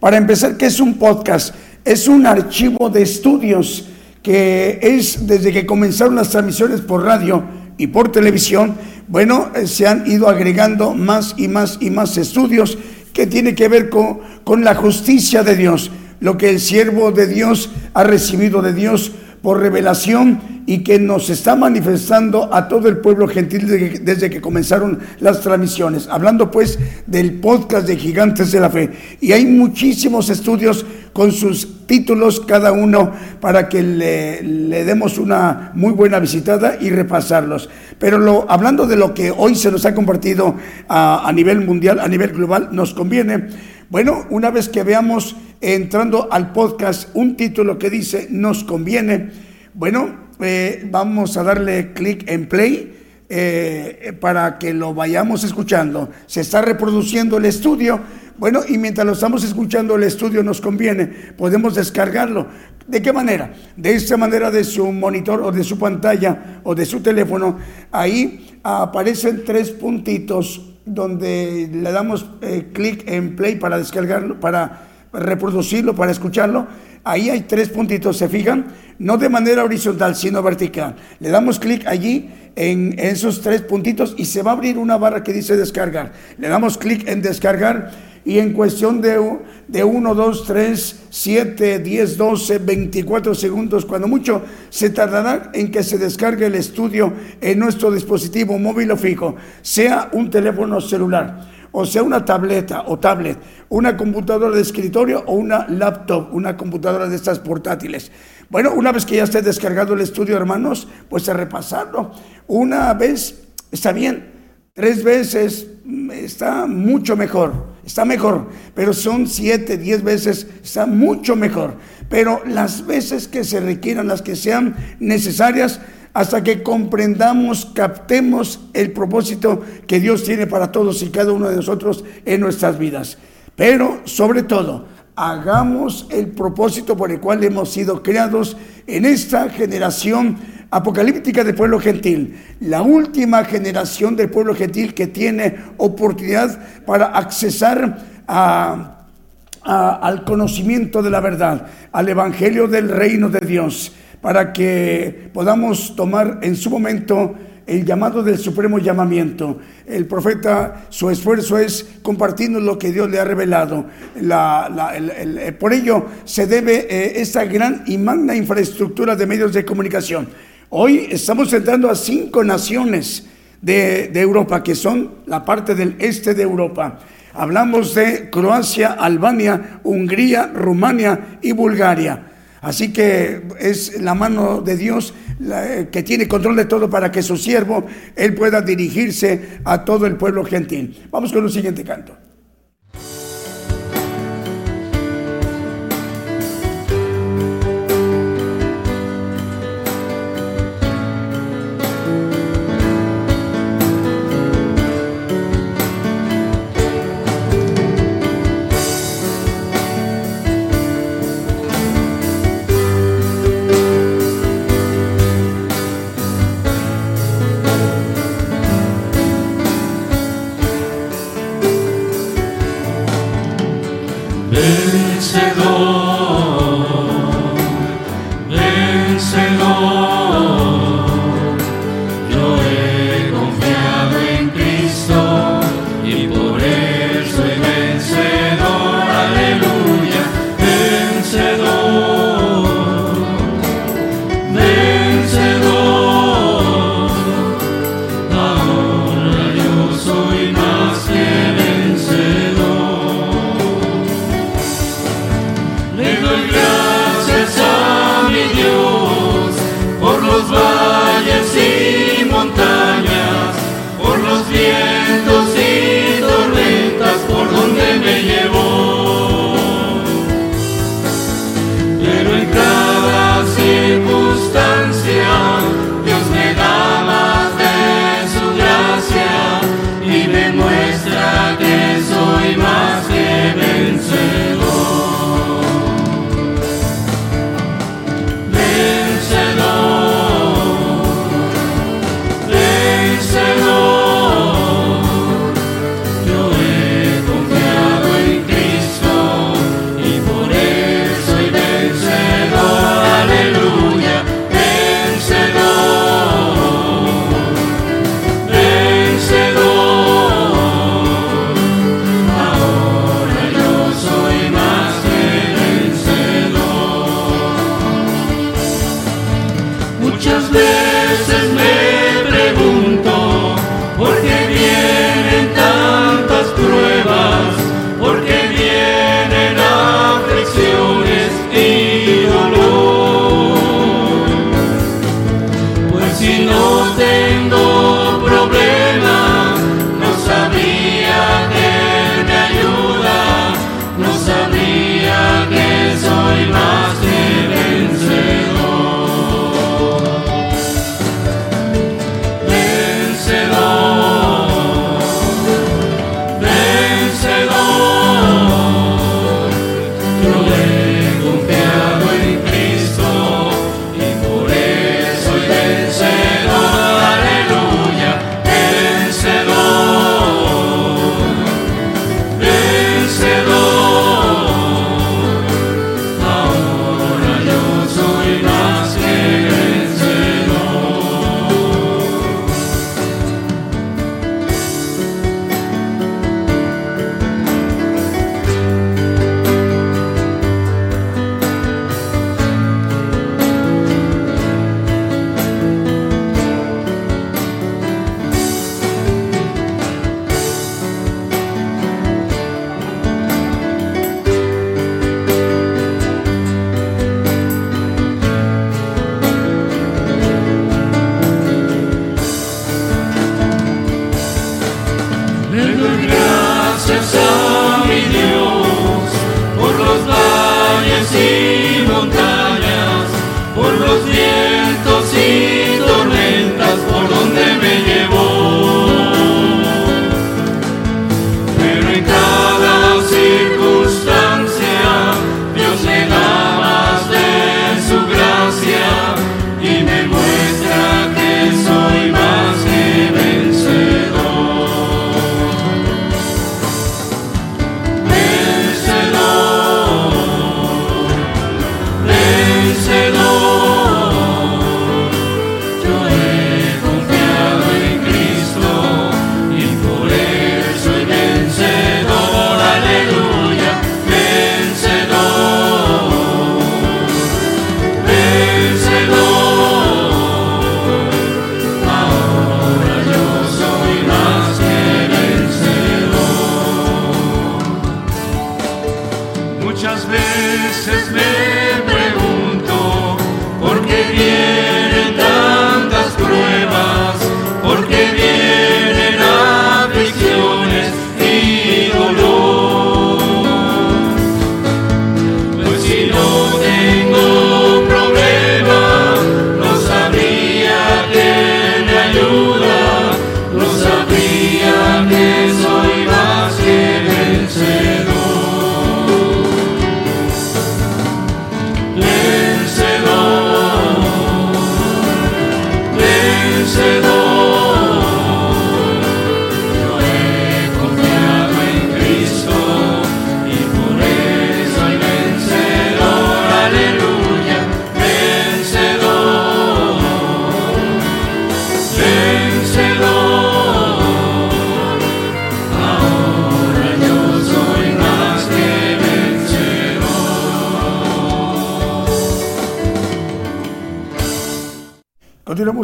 Para empezar, ¿qué es un podcast? Es un archivo de estudios que es desde que comenzaron las transmisiones por radio y por televisión, bueno, eh, se han ido agregando más y más y más estudios que tiene que ver con, con la justicia de Dios, lo que el siervo de Dios ha recibido de Dios por revelación y que nos está manifestando a todo el pueblo gentil desde que, comenzaron las transmisiones. Hablando pues del podcast de Gigantes de la Fe. Y hay muchísimos estudios con sus títulos cada uno para que le, demos una muy buena visitada y repasarlos. Pero lo, hablando de lo que hoy se nos ha compartido a, nivel mundial, a nivel global, nos conviene, bueno, una vez que veamos entrando al podcast un título que dice nos conviene. Bueno, eh, vamos a darle clic en play eh, para que lo vayamos escuchando. Se está reproduciendo el estudio. Bueno, y mientras lo estamos escuchando, el estudio nos conviene. Podemos descargarlo. ¿De qué manera? De esta manera de su monitor o de su pantalla o de su teléfono. Ahí aparecen tres puntitos donde le damos eh, clic en play para descargarlo, para reproducirlo, para escucharlo, ahí hay tres puntitos, ¿se fijan? No de manera horizontal, sino vertical. Le damos clic allí en esos tres puntitos y se va a abrir una barra que dice descargar. Le damos clic en descargar y en cuestión de, de 1, 2, 3, 7, 10, 12, 24 segundos, cuando mucho, se tardará en que se descargue el estudio en nuestro dispositivo móvil o fijo, sea un teléfono celular o sea una tableta o tablet, una computadora de escritorio o una laptop, una computadora de estas portátiles. Bueno, una vez que ya esté descargado el estudio, hermanos, pues a repasarlo. Una vez está bien, tres veces mm, está mucho mejor, está mejor, pero son siete, diez veces, está mucho mejor. Pero las veces que se requieran, las que sean necesarias, hasta que comprendamos, captemos el propósito que Dios tiene para todos y cada uno de nosotros en nuestras vidas. Pero sobre todo, hagamos el propósito por el cual hemos sido creados en esta generación apocalíptica del pueblo gentil, la última generación del pueblo gentil que tiene oportunidad para accesar al conocimiento de la verdad, al evangelio del reino de Dios para que podamos tomar en su momento el llamado del supremo llamamiento. El profeta, su esfuerzo es compartirnos lo que Dios le ha revelado. Eh, por ello se debe eh, esta gran y magna infraestructura de medios de comunicación. Hoy estamos entrando a cinco naciones de, de Europa, que son la parte del este de Europa. Hablamos de Croacia, Albania, Hungría, Rumania y Bulgaria. Así que es la mano de Dios que tiene control de todo para que su siervo, él pueda dirigirse a todo el pueblo gentil. Vamos con el siguiente canto.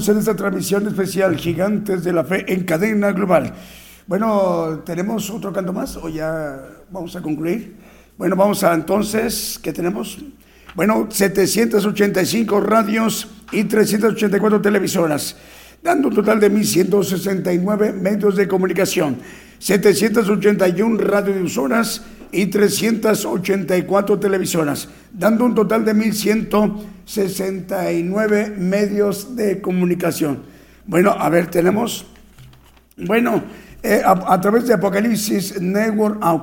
En esta transmisión especial Gigantes de la Fe en cadena global. Bueno, ¿tenemos otro canto más o ya vamos a concluir? Bueno, vamos a entonces, ¿qué tenemos? Bueno, 785 radios y 384 televisoras, dando un total de 1.169 medios de comunicación, 781 radiodifusoras y 384 televisoras, dando un total de 1.169 medios de comunicación. Bueno, a ver, tenemos, bueno, eh, a, través de Apocalipsis Network, ah,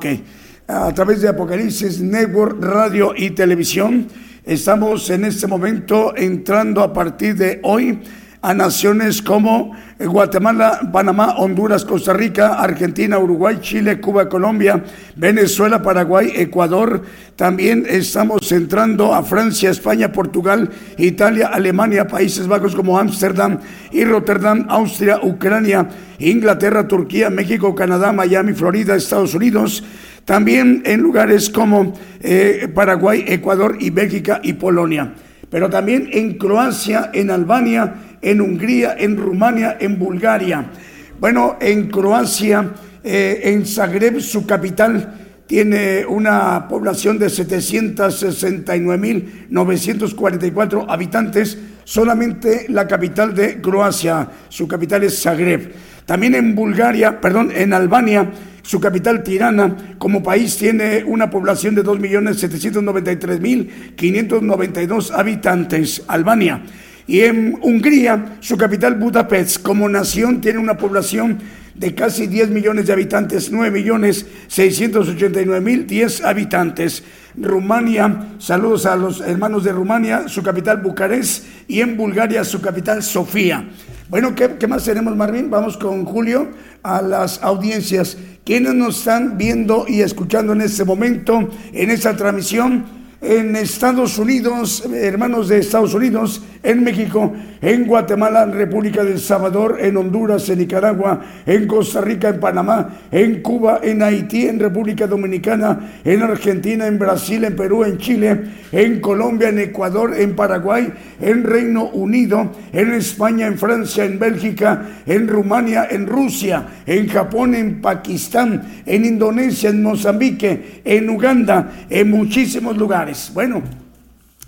a través de Apocalipsis Network, radio y televisión, estamos en este momento entrando a partir de hoy a naciones como Guatemala, Panamá, Honduras, Costa Rica, Argentina, Uruguay, Chile, Cuba, Colombia, Venezuela, Paraguay, Ecuador. También estamos entrando a Francia, España, Portugal, Italia, Alemania, Países Bajos como Ámsterdam y Rotterdam, Austria, Ucrania, Inglaterra, Turquía, México, Canadá, Miami, Florida, Estados Unidos. También en lugares como eh, Paraguay, Ecuador y Bélgica y Polonia pero también en Croacia, en Albania, en Hungría, en Rumania, en Bulgaria. Bueno, en Croacia, eh, en Zagreb, su capital, tiene una población de 769.944 habitantes, solamente la capital de Croacia, su capital es Zagreb. También en Bulgaria, perdón, en Albania, su capital Tirana, como país tiene una población de 2.793.592 habitantes, Albania. Y en Hungría, su capital Budapest, como nación, tiene una población de casi 10 millones de habitantes, 9 millones 689 mil 10 habitantes. Rumania, saludos a los hermanos de Rumania, su capital Bucarest y en Bulgaria su capital Sofía. Bueno, ¿qué, qué más tenemos, Marvin? Vamos con Julio a las audiencias. ¿Quiénes nos están viendo y escuchando en este momento, en esta transmisión? En Estados Unidos, hermanos de Estados Unidos, en México, en Guatemala, en República del Salvador, en Honduras, en Nicaragua, en Costa Rica, en Panamá, en Cuba, en Haití, en República Dominicana, en Argentina, en Brasil, en Perú, en Chile, en Colombia, en Ecuador, en Paraguay, en Reino Unido, en España, en Francia, en Bélgica, en Rumania, en Rusia, en Japón, en Pakistán, en Indonesia, en Mozambique, en Uganda, en muchísimos lugares. Bueno,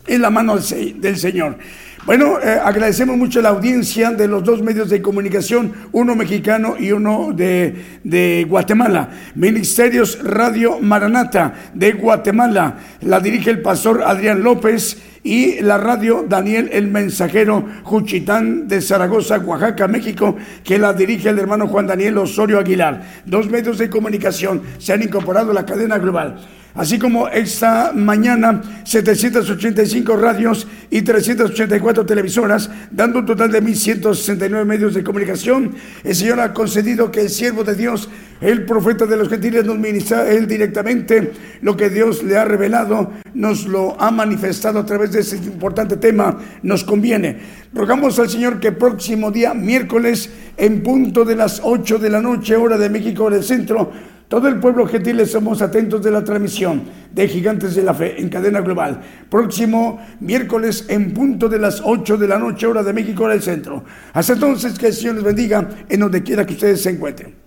en la mano del Señor. Bueno, eh, agradecemos mucho la audiencia de los dos medios de comunicación, uno mexicano y uno de, de, Guatemala. Ministerios Radio Maranata de Guatemala, la dirige el pastor Adrián López y la radio Daniel el Mensajero Juchitán de Zaragoza, Oaxaca, México, que la dirige el hermano Juan Daniel Osorio Aguilar. Dos medios de comunicación se han incorporado a la cadena global así como esta mañana 785 radios y 384 televisoras, dando un total de 1.169 medios de comunicación. El Señor ha concedido que el siervo de Dios, el profeta de los gentiles, nos ministra él directamente lo que Dios le ha revelado, nos lo ha manifestado a través de este importante tema, nos conviene. Rogamos al Señor que próximo día, miércoles, en punto de las 8 de la noche, hora de México del centro, todo el pueblo gentil somos atentos de la transmisión de Gigantes de la Fe en cadena global. Próximo miércoles en punto de las 8 de la noche, hora de México, hora del centro. Hasta entonces, que el Señor les bendiga en donde quiera que ustedes se encuentren.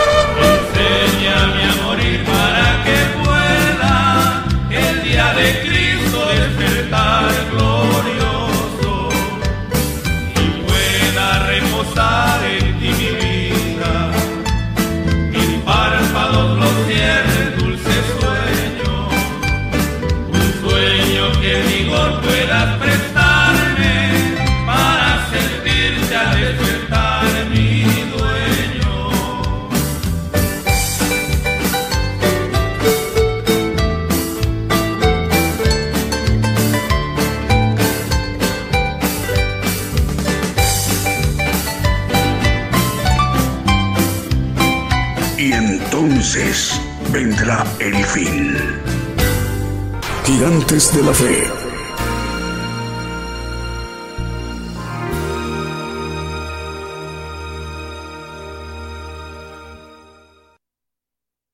Gigantes de Fe